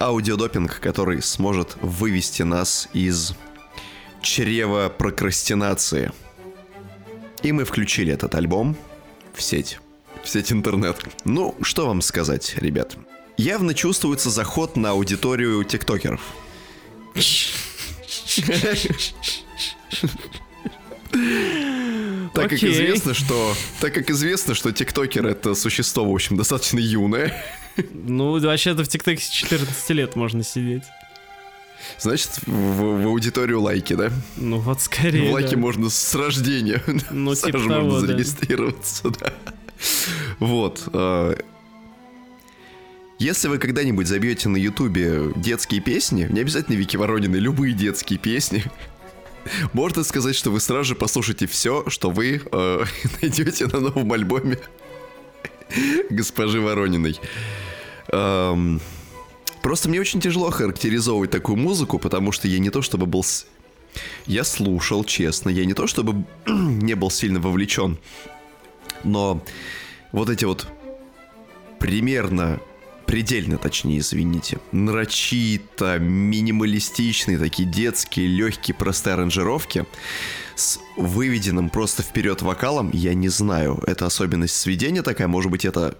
аудиодопинг, который сможет вывести нас из чрева прокрастинации. И мы включили этот альбом в сеть. В сеть интернет. Ну, что вам сказать, ребят? Явно чувствуется заход на аудиторию тиктокеров. Так как известно, что так как известно, что тиктокер это существо, в общем, достаточно юное. Ну, вообще-то в ТикТоке с 14 лет можно сидеть. Значит, в, в аудиторию лайки, да? Ну вот скорее. В лайки да. можно с рождения. Ну, типа того, можно да. зарегистрироваться, да. Вот. А, если вы когда-нибудь забьете на Ютубе детские песни, не обязательно Вики Воронины, любые детские песни, можно сказать, что вы сразу же послушаете все, что вы э, найдете на новом альбоме госпожи Ворониной. Эм, просто мне очень тяжело характеризовывать такую музыку, потому что я не то чтобы был... С... Я слушал, честно, я не то чтобы не был сильно вовлечен, но вот эти вот примерно предельно, точнее, извините, нарочито, минималистичные, такие детские, легкие, простые аранжировки с выведенным просто вперед вокалом, я не знаю, это особенность сведения такая, может быть, это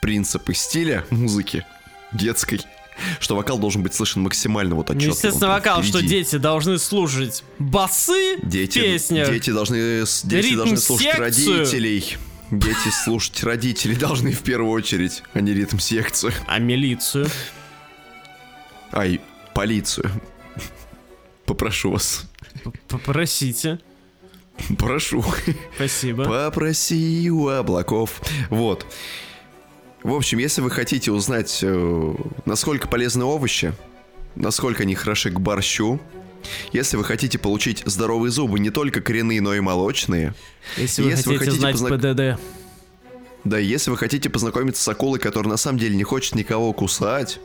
принципы стиля музыки детской, что вокал должен быть слышен максимально вот отчетливо. Естественно, вокал, впереди. что дети должны слушать басы дети, в песнях. Дети должны, дети должны слушать родителей. Дети слушать родителей должны в первую очередь, а не ритм-секцию. А милицию? Ай, полицию. Попрошу вас. Попросите. Прошу. Спасибо. Попроси у облаков. Вот. В общем, если вы хотите узнать, э, насколько полезны овощи, насколько они хороши к борщу, если вы хотите получить здоровые зубы, не только коренные, но и молочные. Если вы если хотите, вы хотите знать познак... ПДД. Да, если вы хотите познакомиться с акулой, которая на самом деле не хочет никого кусать.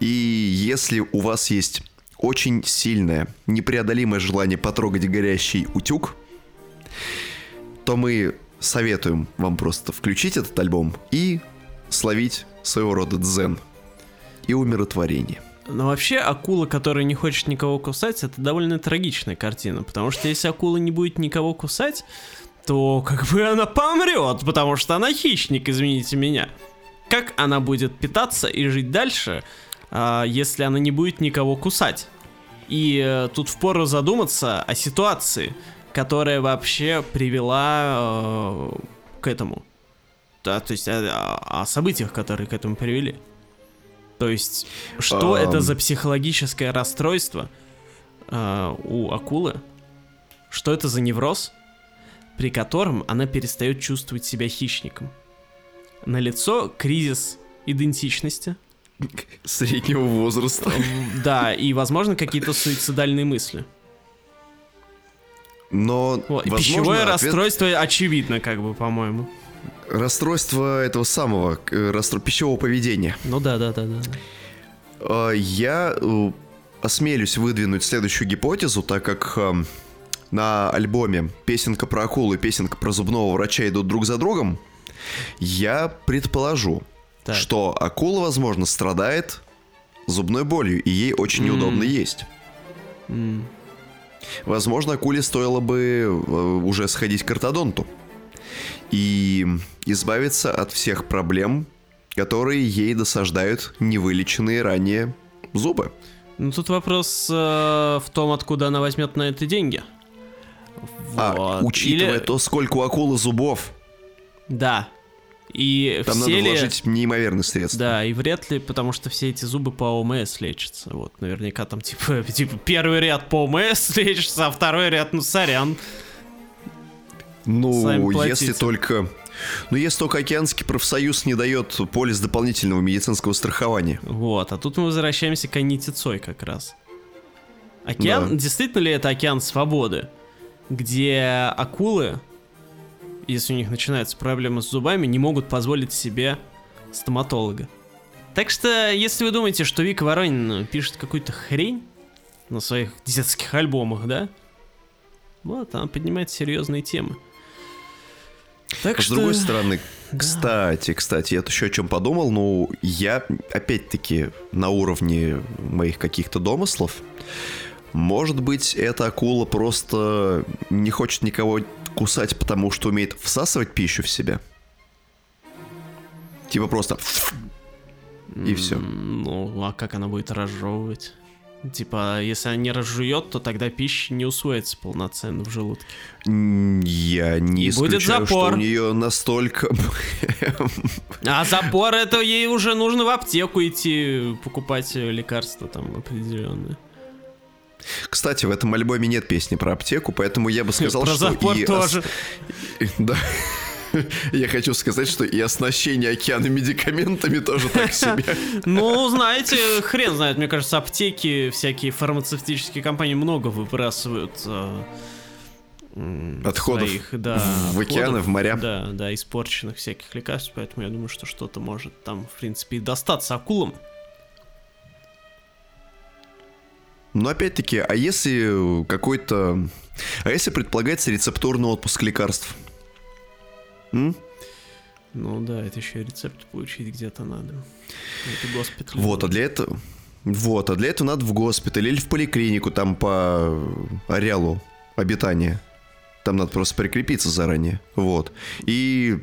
И если у вас есть очень сильное, непреодолимое желание потрогать горящий утюг, то мы советуем вам просто включить этот альбом и словить своего рода дзен и умиротворение. Но вообще акула, которая не хочет никого кусать, это довольно трагичная картина, потому что если акула не будет никого кусать, то как бы она помрет, потому что она хищник, извините меня. Как она будет питаться и жить дальше, а, если она не будет никого кусать? И э, тут впору задуматься о ситуации, которая вообще привела э, к этому. Да, то есть о, о событиях, которые к этому привели. То есть, что um... это за психологическое расстройство э, у акулы? Что это за невроз, при котором она перестает чувствовать себя хищником? На лицо кризис идентичности. Среднего возраста. Да, и, возможно, какие-то суицидальные мысли. Но, возможно, пищевое ответ... расстройство очевидно, как бы, по-моему. Расстройство этого самого, э, расстройство пищевого поведения. Ну да, да, да, да. А, я э, осмелюсь выдвинуть следующую гипотезу, так как эм, на альбоме песенка про акулу и песенка про зубного врача идут друг за другом, я предположу, Так. что акула, возможно, страдает зубной болью, и ей очень М. неудобно есть. М. Возможно, акуле стоило бы э, уже сходить к ортодонту и избавиться от всех проблем, которые ей досаждают невылеченные ранее зубы. Ну тут вопрос э, в том, откуда она возьмет на это деньги. А, Вот. учитывая Или- то, сколько у акулы зубов, Да. И там надо ли... вложить неимоверные средства. Да, и вряд ли, потому что все эти зубы по ОМС лечатся. Вот, наверняка там типа, типа первый ряд по ОМС лечится, а второй ряд, ну сорян. Ну, если только... Ну, если только Океанский профсоюз не дает полис дополнительного медицинского страхования. Вот, а тут мы возвращаемся к Аните Цой как раз. Океан, Да. действительно ли это океан свободы, где акулы, если у них начинаются проблемы с зубами, не могут позволить себе стоматолога? Так что, если вы думаете, что Вика Воронина пишет какую-то хрень на своих детских альбомах, да? Вот, она поднимает серьезные темы. Так С что... другой стороны, да. кстати, кстати, я тут еще о чем подумал, ну, я, опять-таки, на уровне моих каких-то домыслов, может быть, эта акула просто не хочет никого кусать, потому что умеет всасывать пищу в себя? Типа просто... И все. Ну, а как она будет разжевывать? Типа, если она не разжует, то тогда пища не усвоится полноценно в желудке. Я не И будет исключаю, что запор. у нее настолько... А запор это ей уже нужно в аптеку идти покупать лекарства там определенные. Кстати, в этом альбоме нет песни про аптеку, поэтому я бы сказал, Про что и... тоже. Да. Я хочу сказать, что и оснащение океана медикаментами тоже так себе. Ну, знаете, хрен знает, мне кажется, аптеки, всякие фармацевтические компании много выбрасывают э, Отходов своих, да, в океаны, в моря. Да, да, испорченных всяких лекарств, поэтому я думаю, что что-то может там, в принципе, и достаться акулам. Но опять-таки, а если какой-то... А если предполагается рецептурный отпуск лекарств? М? Ну да, это еще и рецепт получить где-то надо. Это госпиталь. Вот, а для этого... Вот, а для этого надо в госпиталь или в поликлинику там по ареалу обитания. Там надо просто прикрепиться заранее. Вот. И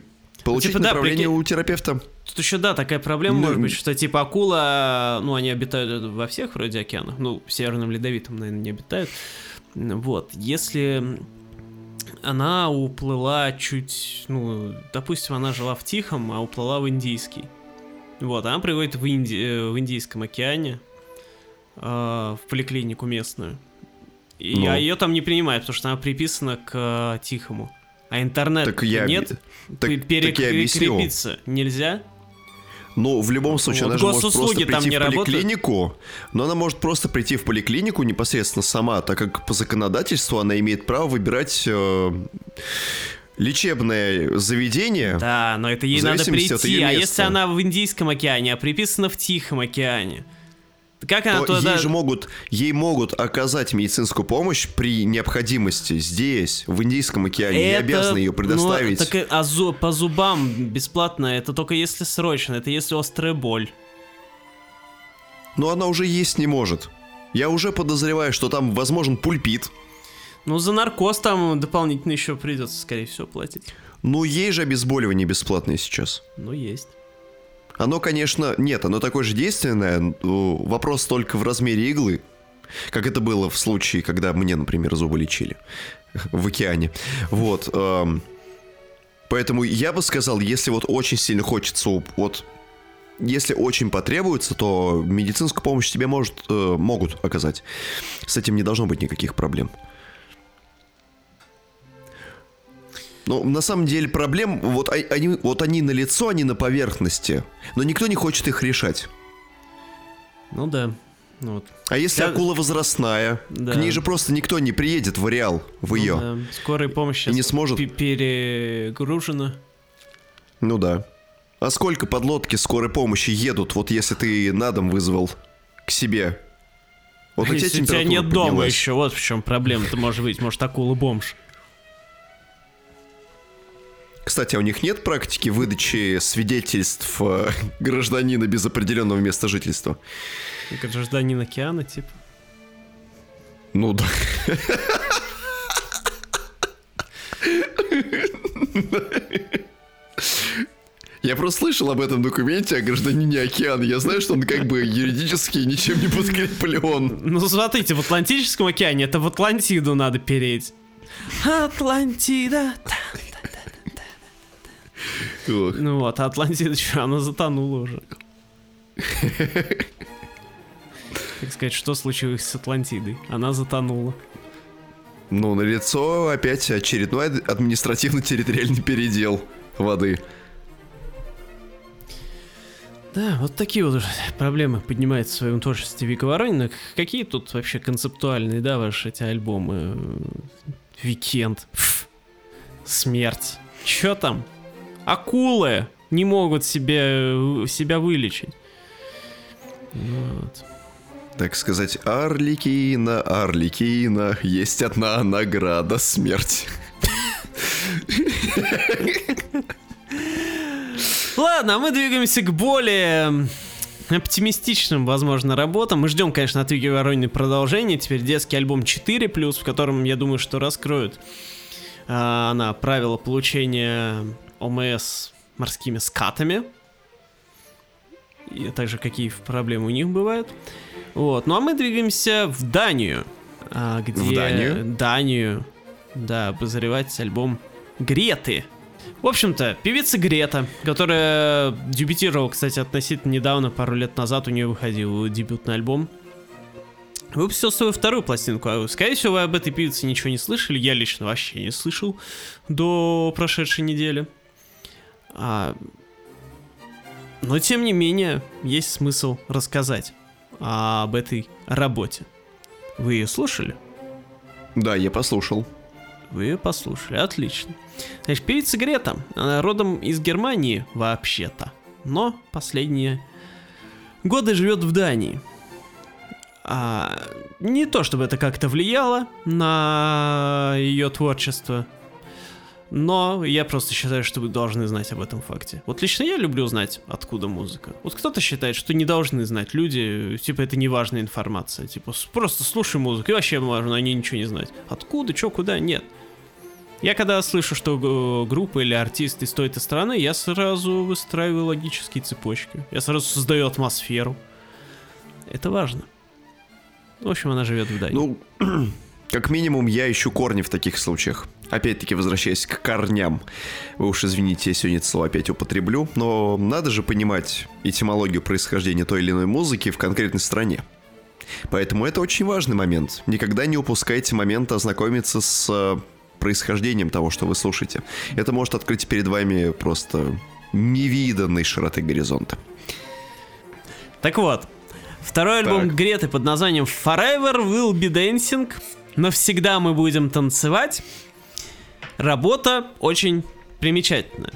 получить типа, да, направление прикинь- у терапевта. Тут еще, да, такая проблема Ну, может быть, что типа акула, ну, они обитают во всех вроде океанах, ну, в Северном Ледовитом, наверное, не обитают. Ну, Вот, если она уплыла чуть, ну, допустим, она жила в Тихом, а уплыла в Индийский. Вот, она приводит в, Инди- э, в Индийском океане э, в поликлинику местную. И Ну. а ее там не принимают, потому что она приписана к э, Тихому. А интернет Так я... нет, Так, Пе- так я перекрепиться нельзя. Ну, в любом случае, Вот она же может просто там прийти не в работают? поликлинику, но она может просто прийти в поликлинику непосредственно сама, так как по законодательству она имеет право выбирать э, лечебное заведение. Да, но это ей надо прийти. А если она в Индийском океане, а приписана в Тихом океане? Как она то туда... ей же могут, ей могут оказать медицинскую помощь при необходимости здесь, в Индийском океане, Это- обязаны ее предоставить. Ну, так, а зу- по зубам бесплатно, это только если срочно, это если острая боль. Но она уже есть не может. Я уже подозреваю, что там возможен пульпит. Ну, за наркоз там дополнительно еще придется, скорее всего, платить. Ну, ей же обезболивание бесплатное сейчас. Ну, есть. Оно, конечно, нет, оно такое же действенное. Вопрос только в размере иглы. Как это было в случае, когда мне, например, зубы лечили в океане. Вот. эм, Поэтому я бы сказал, если вот очень сильно хочется, вот если очень потребуется, то медицинскую помощь тебе может, э, могут оказать. С этим не должно быть никаких проблем. Но на самом деле проблем, вот а- они, вот они на лицо, они на поверхности, но никто не хочет их решать. Ну да. Ну, вот. А если Я- акула возрастная, Да. к ней же просто никто не приедет в Ареал, в Ну ее. да. Скорая помощь не сможет. пе- перегружена. Ну да. А сколько подлодки скорой помощи едут, вот если ты на дом вызвал к себе Вот Если у тебя температура нет дома поднялась. еще, вот в чем проблема. Ты может быть, может, акула-бомж. Кстати, а у них нет практики выдачи свидетельств э, гражданина без определенного места жительства? Гражданин океана, типа. Ну да. Я просто слышал об этом документе о гражданине океана. Я знаю, что он как бы юридически ничем не подкреплен. Ну, смотрите, в Атлантическом океане это в Атлантиду надо переть. Атлантида. Ну вот, а Атлантида что, она затонула уже. Так сказать, что случилось с Атлантидой? Она затонула. Ну, на лицо опять очередной ад- административно-территориальный передел воды. Да, вот такие вот проблемы поднимает в своем творчестве Вика Воронина. Какие тут вообще концептуальные, да, ваши эти альбомы? Weeknd. Пф. Смерть. Чё там? Акулы не могут себе, себя вылечить. Вот. Так сказать, Арлекино, Арлекино, есть одна награда смерть. Ладно, а мы двигаемся к более оптимистичным, возможно, работам. Мы ждем, конечно, от Вики Ворониной продолжение. Теперь детский альбом 4+, в котором, я думаю, что раскроют а, она правила получения ОМС морскими скатами. И также какие проблемы у них бывают. Вот. Ну а мы двигаемся в Данию. а, где... В Данию? Данию. Да, обозревать альбом Греты. В общем-то, певица Грета, которая дебютировала, кстати, относительно недавно, пару лет назад у нее выходил дебютный альбом. Выпустил свою вторую пластинку. А, Скорее всего, вы об этой певице ничего не слышали. Я лично вообще не слышал до прошедшей недели. А, Но, тем не менее, есть смысл рассказать об этой работе. Вы ее слушали? Да, я послушал. Вы ее послушали, отлично. Значит, певица Грета, она родом из Германии вообще-то, но последние годы живет в Дании. А, не то чтобы это как-то влияло на ее творчество, но я просто считаю, что вы должны знать об этом факте. Вот лично я люблю знать, откуда музыка. Вот кто-то считает, что не должны знать люди, типа это не важная информация. Типа просто слушай музыку, и вообще можно о ней ничего не знать. Откуда, что, куда, нет. Я когда слышу, что группа или артист из той-то страны, я сразу выстраиваю логические цепочки. Я сразу создаю атмосферу. Это важно. В общем, она живет в Дании. Ну, как минимум, я ищу корни в таких случаях. Опять-таки, возвращаясь к корням. Вы уж извините, я сегодня это слово опять употреблю, но надо же понимать этимологию происхождения той или иной музыки в конкретной стране. Поэтому это очень важный момент. Никогда не упускайте момент ознакомиться с э, происхождением того, что вы слушаете. Это может открыть перед вами просто невиданной широты горизонта. Так вот, второй альбом Так. Греты под названием Forever Will Be Dancing. Навсегда мы будем танцевать. Работа очень примечательная.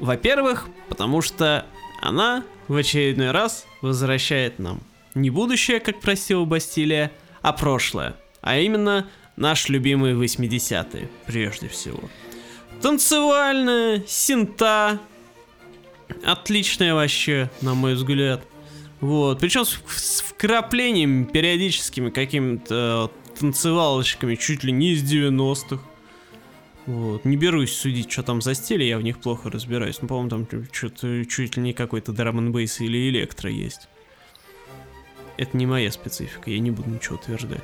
Во-первых, потому что она в очередной раз возвращает нам не будущее, как просила Бастилия, а прошлое. А именно наш любимый 80-е, прежде всего. Танцевальная, синта, отличная вообще, на мой взгляд. Вот, причем с, с вкраплениями периодическими какими-то э, танцевалочками чуть ли не из 90-х. Вот. Не берусь судить, что там за стили, я в них плохо разбираюсь. Ну, по-моему, там что-то чуть ли не какой-то драм бейс или электро есть. Это не моя специфика, я не буду ничего утверждать.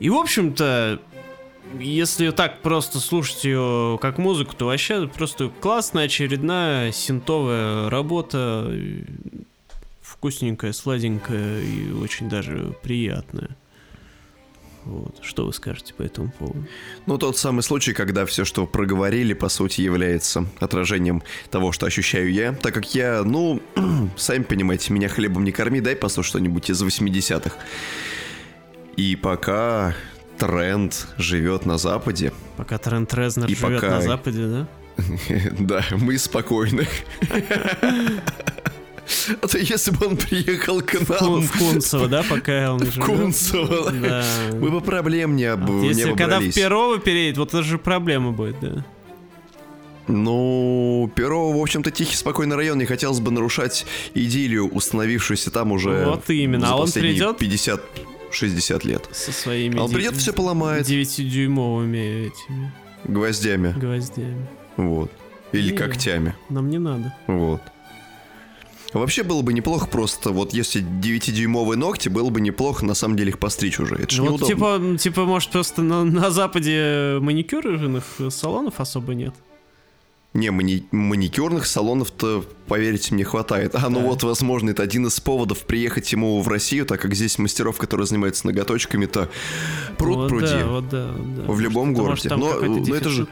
И, в общем-то, если так просто слушать ее как музыку, то вообще просто классная очередная синтовая работа. Вкусненькая, сладенькая и очень даже приятная. Вот. Что вы скажете по этому поводу? Ну, тот самый случай, когда все, что проговорили, по сути, является отражением того, что ощущаю я, так как я, ну, сами понимаете, меня хлебом не корми, дай послушать что-нибудь из 80-х. И пока тренд живет на Западе, Пока Трент Резнер живет пока- на Западе, да? да, мы спокойны. А то если бы он приехал к нам... В Кунцево, да, пока он живет? Кунцево. Да. Мы бы проблем не, об... Не Если когда в. Перово переедет, вот это же проблема будет, да. Ну, Перово, в общем-то, тихий, спокойный район. Не хотелось бы нарушать идиллию, установившуюся там уже Вот именно. А он последние придет? 50-60 лет. Со своими... А он де- придет, все поломает 9-дюймовыми этими гвоздями. гвоздями. Вот. Или Не. когтями. Нам не надо. Вот. Вообще было бы неплохо просто, вот если 9-дюймовые ногти, было бы неплохо на самом деле их постричь уже. Это же Ну вот неудобно. типа, типа, может, просто на, на Западе маникюрных салонов особо нет. Не, мани- маникюрных салонов-то, поверьте, мне хватает. А, ну Да. вот, возможно, это один из поводов приехать ему в Россию, так как здесь мастеров, которые занимаются ноготочками-то пруд вот пруди. Да, вот да, да. В любом Может, городе. там Но, но это же-.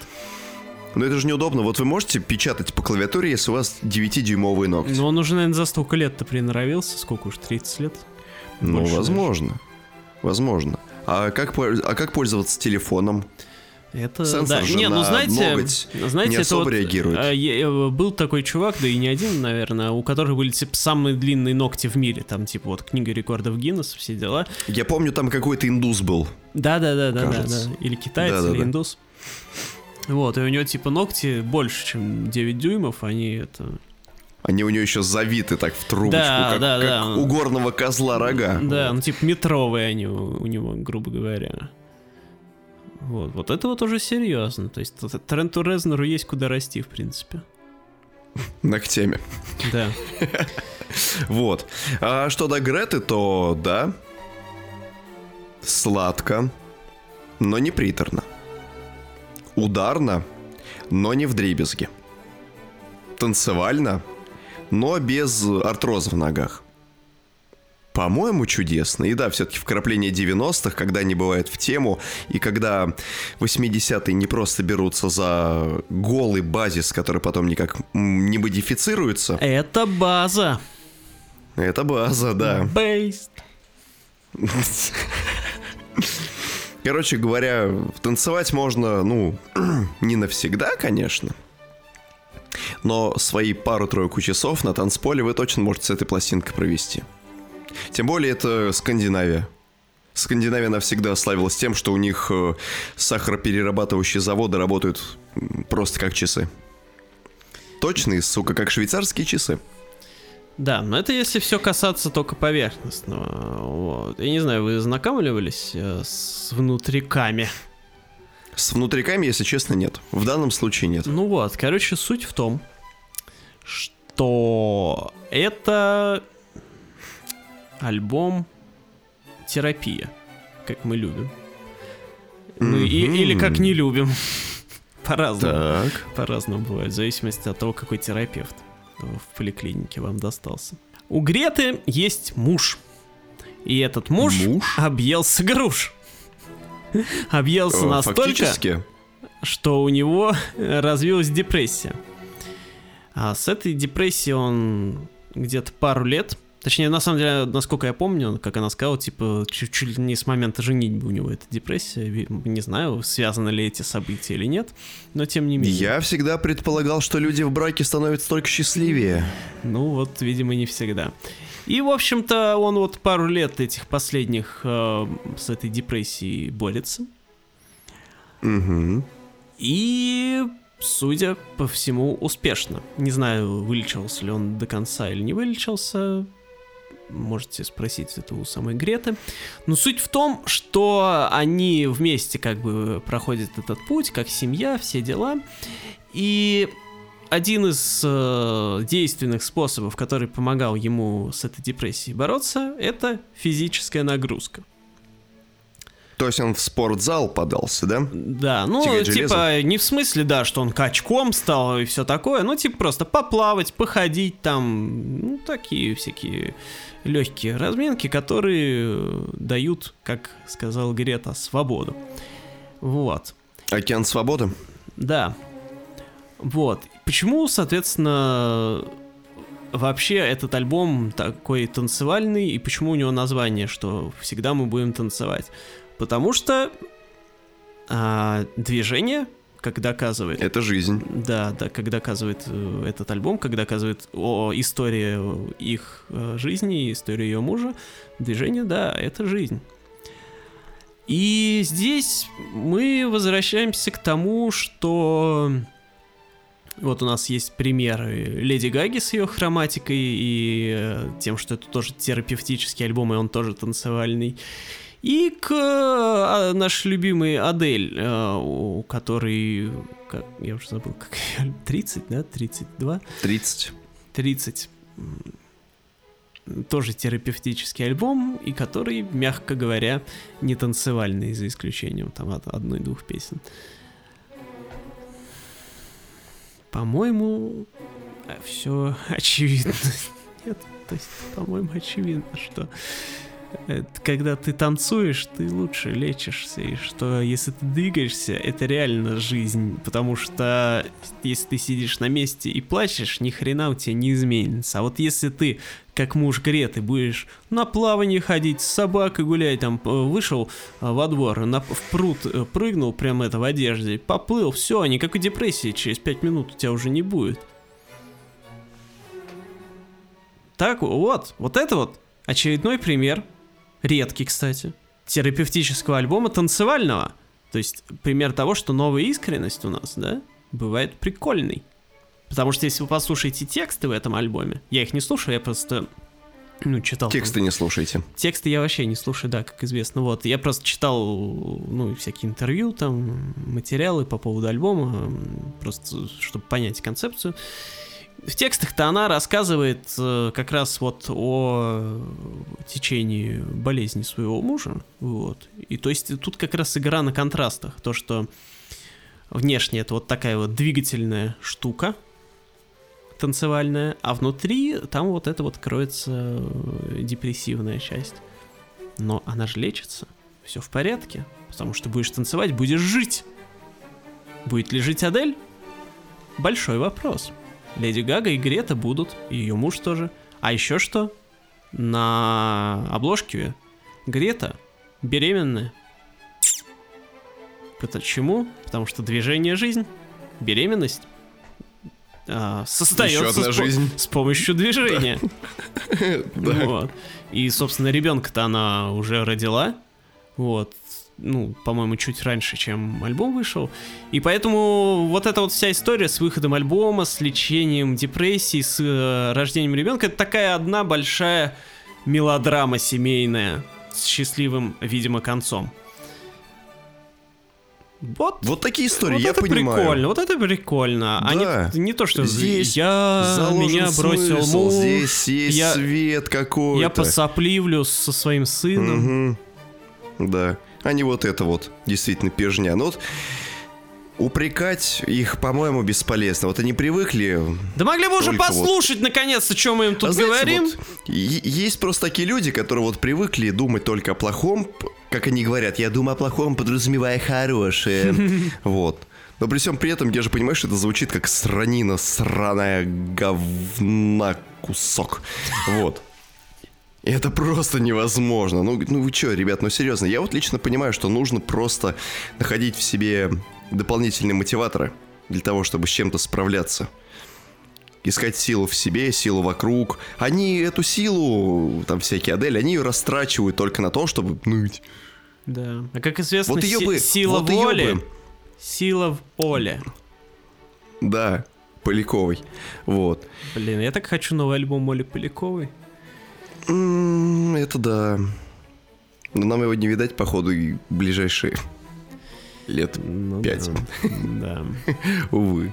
Но это же неудобно. Вот вы можете печатать по клавиатуре, если у вас 9-дюймовые ногти? Ну, он уже, наверное, за столько лет-то приноровился. Сколько уж, 30 лет? Ну, больше возможно. Возможно. А как, а как пользоваться телефоном? Это, Сенсор да. же не, ну на знаете, ноготь знаете, не это особо вот, реагирует. э, е- э, был такой чувак, да и не один, наверное, у которых были типа самые длинные ногти в мире, там типа вот книга рекордов Гиннесса, все дела. Я помню, там какой-то индус был. Да, да, да, да, да, да. Или китаец, Да-да-да. или индус. Вот, и у него типа ногти больше, чем 9 дюймов, они это. Они у него еще завиты так в трубочку, Да, как, да, как да. у горного козла рога. Да, Вот. ну типа метровые они у, у него, грубо говоря. Вот, вот это вот уже серьезно. То есть Тренту Резнеру есть куда расти, в принципе. Ногтями. Да. Вот. А что до Греты, то да. Сладко, но не приторно. Ударно, но не в дребезге. Танцевально, но без артроза в ногах. По-моему, чудесно. И да, все-таки вкрапление 90-х, когда они бывают в тему, и когда 80-е не просто берутся за голый базис, который потом никак не модифицируется. Это база. Это база, да. Бейст. Короче говоря, танцевать можно, ну, не навсегда, конечно. Но свои пару-тройку часов на танцполе вы точно можете с этой пластинкой провести. Тем более это Скандинавия. Скандинавия навсегда славилась тем, что у них э, сахароперерабатывающие заводы работают просто как часы. Точные, сука, как швейцарские часы. Да, но это если все касаться только поверхностного. Вот. Я не знаю, вы знакомливались э, с внутриками? С внутриками, если честно, нет. В данном случае нет. Ну вот, короче, суть в том, что это альбом терапия, как мы любим. Ну, и- Мгм. или как не любим. По-разному. Так. По-разному бывает, в зависимости от того, какой терапевт в поликлинике вам достался. У Греты есть муж. И этот муж, Муж? объелся груш. Объелся Э, настолько, Фактически. что у него развилась депрессия. А с этой депрессией он где-то пару лет, точнее, на самом деле, насколько я помню, как она сказала, типа, чуть, чуть ли не с момента женитьбы у него эта депрессия. Не знаю, связаны ли эти события или нет, но тем не менее. Я всегда предполагал, что люди в браке становятся только счастливее. Ну вот, видимо, не всегда. И, в общем-то, он вот пару лет этих последних э, с этой депрессией борется. Угу. И, судя по всему, успешно. Не знаю, вылечился ли он до конца или не вылечился. Можете спросить это у самой Греты. Но суть в том, что они вместе как бы проходят этот путь, как семья, все дела. И один из э, действенных способов, который помогал ему с этой депрессией бороться, это физическая нагрузка. То есть он в спортзал подался, да? Да, ну, типа, не в смысле, да, что он качком стал и все такое, ну, типа, просто поплавать, походить там, ну, такие всякие легкие разминки, которые э, дают, как сказал Грета, свободу. Вот, Океан свободы. да. Вот. Почему, соответственно, вообще этот альбом такой танцевальный, и почему у него название, что всегда мы будем танцевать? Потому что а, движение, как доказывает. Это жизнь. Да, да, как доказывает э, этот альбом, как доказывает о истории их э, жизни, истории ее мужа, движение, да, это жизнь. И здесь мы возвращаемся к тому, что вот у нас есть примеры Леди Гаги с ее хроматикой и э, тем, что это тоже терапевтический альбом, и он тоже танцевальный. И к а, наш любимый Адель, э, у которой, как, я уже забыл, как 30, да, 32? 30. 30 тоже терапевтический альбом, и который, мягко говоря, не танцевальный, за исключением там одной-двух песен. По-моему, все очевидно. Нет, то есть, по-моему, очевидно, что когда ты танцуешь, ты лучше лечишься, и что если ты двигаешься, это реально жизнь, потому что если ты сидишь на месте и плачешь, ни хрена у тебя не изменится. А вот если ты, как муж Греты, будешь на плавание ходить, с собакой гулять, там, вышел а, во двор, на, в пруд э, прыгнул прямо это в одежде, поплыл, все, никакой депрессии через 5 минут у тебя уже не будет. Так вот, вот это вот очередной пример редкий, кстати, терапевтического альбома танцевального. То есть пример того, что новая искренность у нас, да, бывает прикольный. Потому что если вы послушаете тексты в этом альбоме, я их не слушаю, я просто ну, читал. Тексты не слушайте. Тексты я вообще не слушаю, да, как известно. Вот, я просто читал, ну, всякие интервью, там, материалы по поводу альбома, просто чтобы понять концепцию в текстах-то она рассказывает э, как раз вот о течении болезни своего мужа, вот. И то есть тут как раз игра на контрастах, то что внешне это вот такая вот двигательная штука танцевальная, а внутри там вот это вот кроется депрессивная часть. Но она же лечится, все в порядке, потому что будешь танцевать, будешь жить. Будет ли жить Адель? Большой вопрос. Леди Гага и Грета будут, и ее муж тоже. А еще что? На обложке Грета беременная. Почему? Потому что движение жизнь, беременность а, создается с, жизнь. с помощью движения. Вот. И, собственно, ребенка-то она уже родила. Вот ну, по-моему, чуть раньше, чем альбом вышел. И поэтому вот эта вот вся история с выходом альбома, с лечением депрессии, с э, рождением ребенка, это такая одна большая мелодрама семейная с счастливым, видимо, концом. Вот, вот такие истории, вот я это понимаю. прикольно, вот это прикольно. Да. А не, не то, что здесь я меня бросил смысл, муж, здесь есть я, свет какой-то. Я посопливлю со своим сыном. Угу. Да а не вот это вот, действительно, пежня. Но вот упрекать их, по-моему, бесполезно. Вот они привыкли... Да могли бы уже послушать, вот... наконец-то, что мы им тут а говорим. Знаете, вот, есть просто такие люди, которые вот привыкли думать только о плохом, как они говорят, я думаю о плохом, подразумевая хорошее. Вот. Но при всем при этом я же понимаю, что это звучит как сранина, сраная говна кусок. Вот. Это просто невозможно. Ну, ну вы что, ребят, ну серьезно, я вот лично понимаю, что нужно просто находить в себе дополнительные мотиваторы для того, чтобы с чем-то справляться. Искать силу в себе, силу вокруг. Они эту силу, там всякие Адели, они ее растрачивают только на то, чтобы ныть. Да. А как известно, вот ее си- бы, сила вот воли. бы. Сила в Оле. Да, Поляковой. Вот. Блин, я так хочу новый альбом Оли Поляковой. Это да. Но нам его не видать, походу, и ближайшие лет ну, пять. Да. Увы.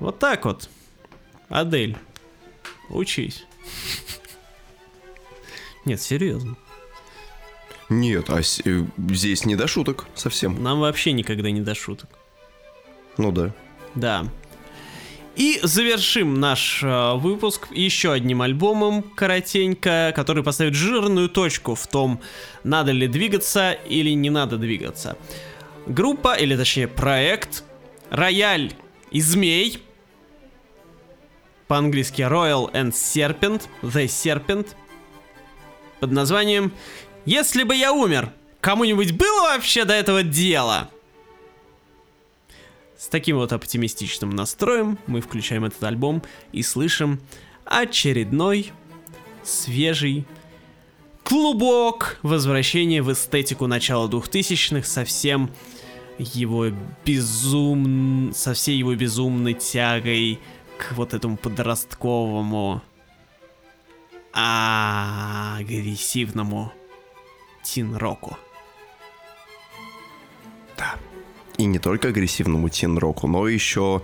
Вот так вот. Адель, учись. Нет, серьезно. Нет, а с- э, здесь не до шуток совсем. Нам вообще никогда не до шуток. Ну да. Да. И завершим наш э, выпуск еще одним альбомом коротенько, который поставит жирную точку в том, надо ли двигаться или не надо двигаться. Группа, или точнее проект, Рояль и Змей, по-английски Royal and Serpent, The Serpent, под названием «Если бы я умер, кому-нибудь было вообще до этого дело? С таким вот оптимистичным настроем мы включаем этот альбом и слышим очередной свежий клубок возвращения в эстетику начала 2000-х совсем его безум... со всей его безумной тягой к вот этому подростковому агрессивному тин-року. Да. И не только агрессивному тин-року, но еще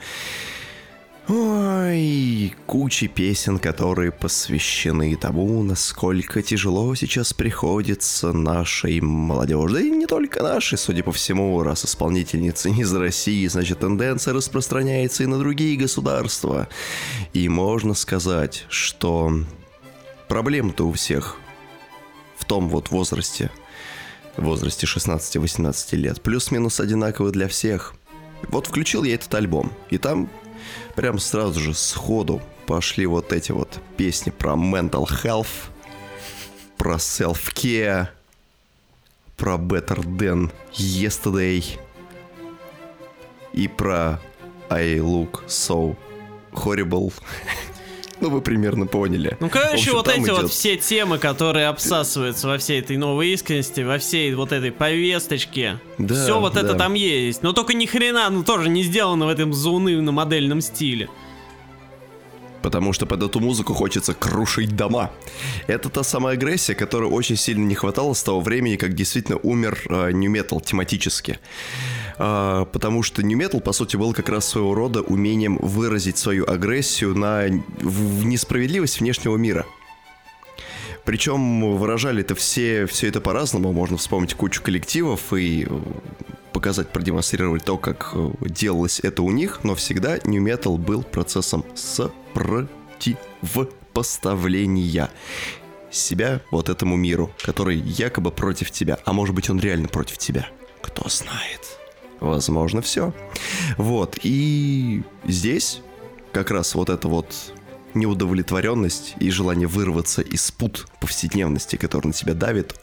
Ой, куча песен, которые посвящены тому, насколько тяжело сейчас приходится нашей молодежи. Да и не только нашей, судя по всему, раз исполнительница не из России, значит тенденция распространяется и на другие государства. И можно сказать, что проблем-то у всех в том вот возрасте, в возрасте 16-18 лет, плюс-минус одинаковый для всех. Вот включил я этот альбом, и там прям сразу же сходу пошли вот эти вот песни про mental health, про self-care, про better than yesterday и про I look so horrible. Ну, вы примерно поняли. Ну, короче, вот эти идет... вот все темы, которые обсасываются во всей этой новой искренности, во всей вот этой повесточке. Да, все вот да. это там есть. Но только ни хрена, ну, тоже не сделано в этом заунывном модельном стиле. Потому что под эту музыку хочется крушить дома. Это та самая агрессия, которой очень сильно не хватало с того времени, как действительно умер э, Metal тематически. А, потому что New Metal, по сути, был как раз своего рода умением выразить свою агрессию на несправедливость внешнего мира. Причем выражали это все, все это по-разному. Можно вспомнить кучу коллективов и показать, продемонстрировать то, как э, делалось это у них, но всегда New Metal был процессом сопротивопоставления себя вот этому миру, который якобы против тебя, а может быть он реально против тебя. Кто знает возможно, все. Вот, и здесь как раз вот это вот неудовлетворенность и желание вырваться из пут повседневности, который на тебя давит,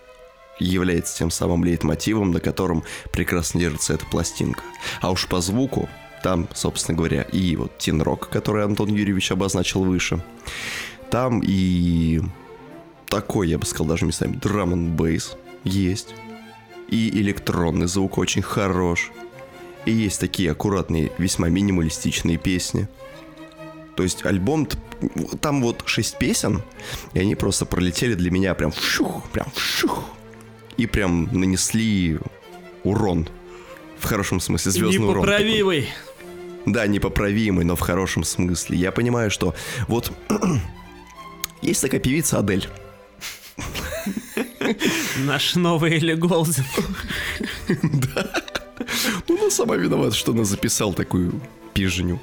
является тем самым лейтмотивом, на котором прекрасно держится эта пластинка. А уж по звуку, там, собственно говоря, и вот тин-рок, который Антон Юрьевич обозначил выше, там и такой, я бы сказал, даже местами драм н бейс есть. И электронный звук очень хорош. И есть такие аккуратные, весьма минималистичные песни. То есть альбом, там вот шесть песен, и они просто пролетели для меня прям вшух, прям вшух. И прям нанесли урон. В хорошем смысле, звездный урон. Непоправимый. Да, непоправимый, но в хорошем смысле. Я понимаю, что вот есть такая певица Адель. Наш новый Элли Голден. Да. Ну, она сама виновата, что она записал такую пижню.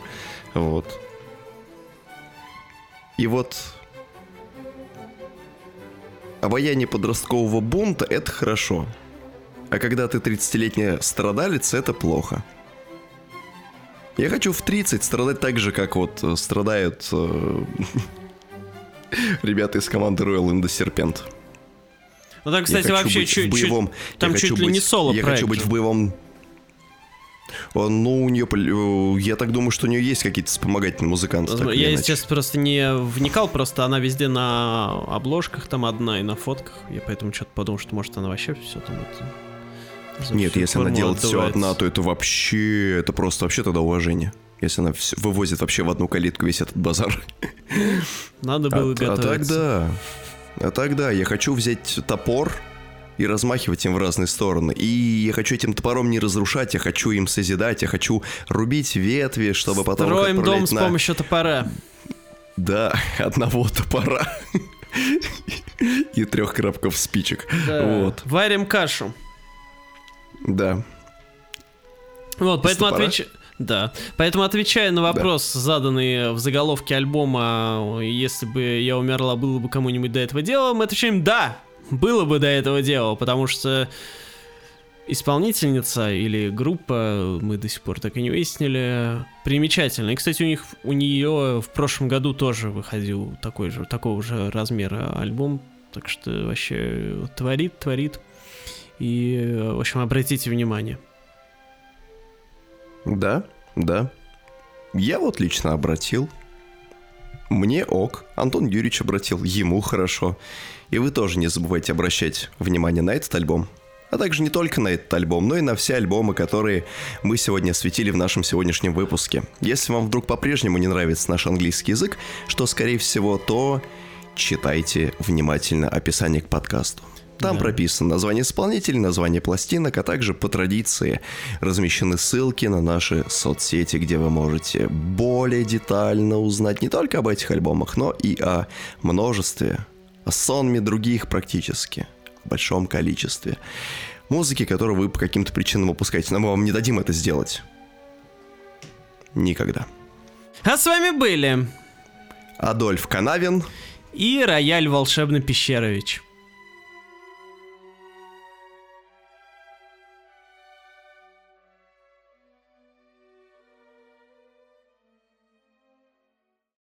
Вот. И вот обаяние подросткового бунта — это хорошо. А когда ты 30-летняя страдалица, это плохо. Я хочу в 30 страдать так же, как вот э, страдают э, ребята из команды Royal in the Serpent. Ну так, кстати, вообще чуть, боевом, там чуть ли быть, не соло Я хочу быть в боевом ну, у нее, э, я так думаю, что у нее есть какие-то вспомогательные музыканты. Я, естественно, просто не вникал, просто она везде на обложках там одна и на фотках. Я поэтому что-то подумал, что может она вообще все там это... Нет, если она делает все одна, то это вообще, это просто вообще тогда уважение. Если она все, вывозит вообще в одну калитку весь этот базар. Надо было а, готовиться. А тогда, а тогда я хочу взять топор, и размахивать им в разные стороны. И я хочу этим топором не разрушать, я хочу им созидать, я хочу рубить ветви, чтобы Строим потом... Строим дом с на... помощью топора. Да, одного топора. И трех коробков спичек. Да. Вот. Варим кашу. Да. Вот, поэтому отвечаю... Да. Поэтому отвечая на вопрос, да. заданный в заголовке альбома, если бы я умерла, было бы кому-нибудь до этого дела, мы отвечаем «да» было бы до этого дела, потому что исполнительница или группа, мы до сих пор так и не выяснили, примечательно. И, кстати, у них у нее в прошлом году тоже выходил такой же, такого же размера альбом, так что вообще творит, творит. И, в общем, обратите внимание. Да, да. Я вот лично обратил. Мне ок. Антон Юрьевич обратил. Ему хорошо. И вы тоже не забывайте обращать внимание на этот альбом. А также не только на этот альбом, но и на все альбомы, которые мы сегодня осветили в нашем сегодняшнем выпуске. Если вам вдруг по-прежнему не нравится наш английский язык, что скорее всего, то читайте внимательно описание к подкасту. Там да. прописано название исполнителей, название пластинок, а также по традиции размещены ссылки на наши соцсети, где вы можете более детально узнать не только об этих альбомах, но и о множестве, о сонме других практически, в большом количестве музыки, которую вы по каким-то причинам упускаете. Но мы вам не дадим это сделать. Никогда. А с вами были Адольф Канавин и Рояль Волшебный Пещерович.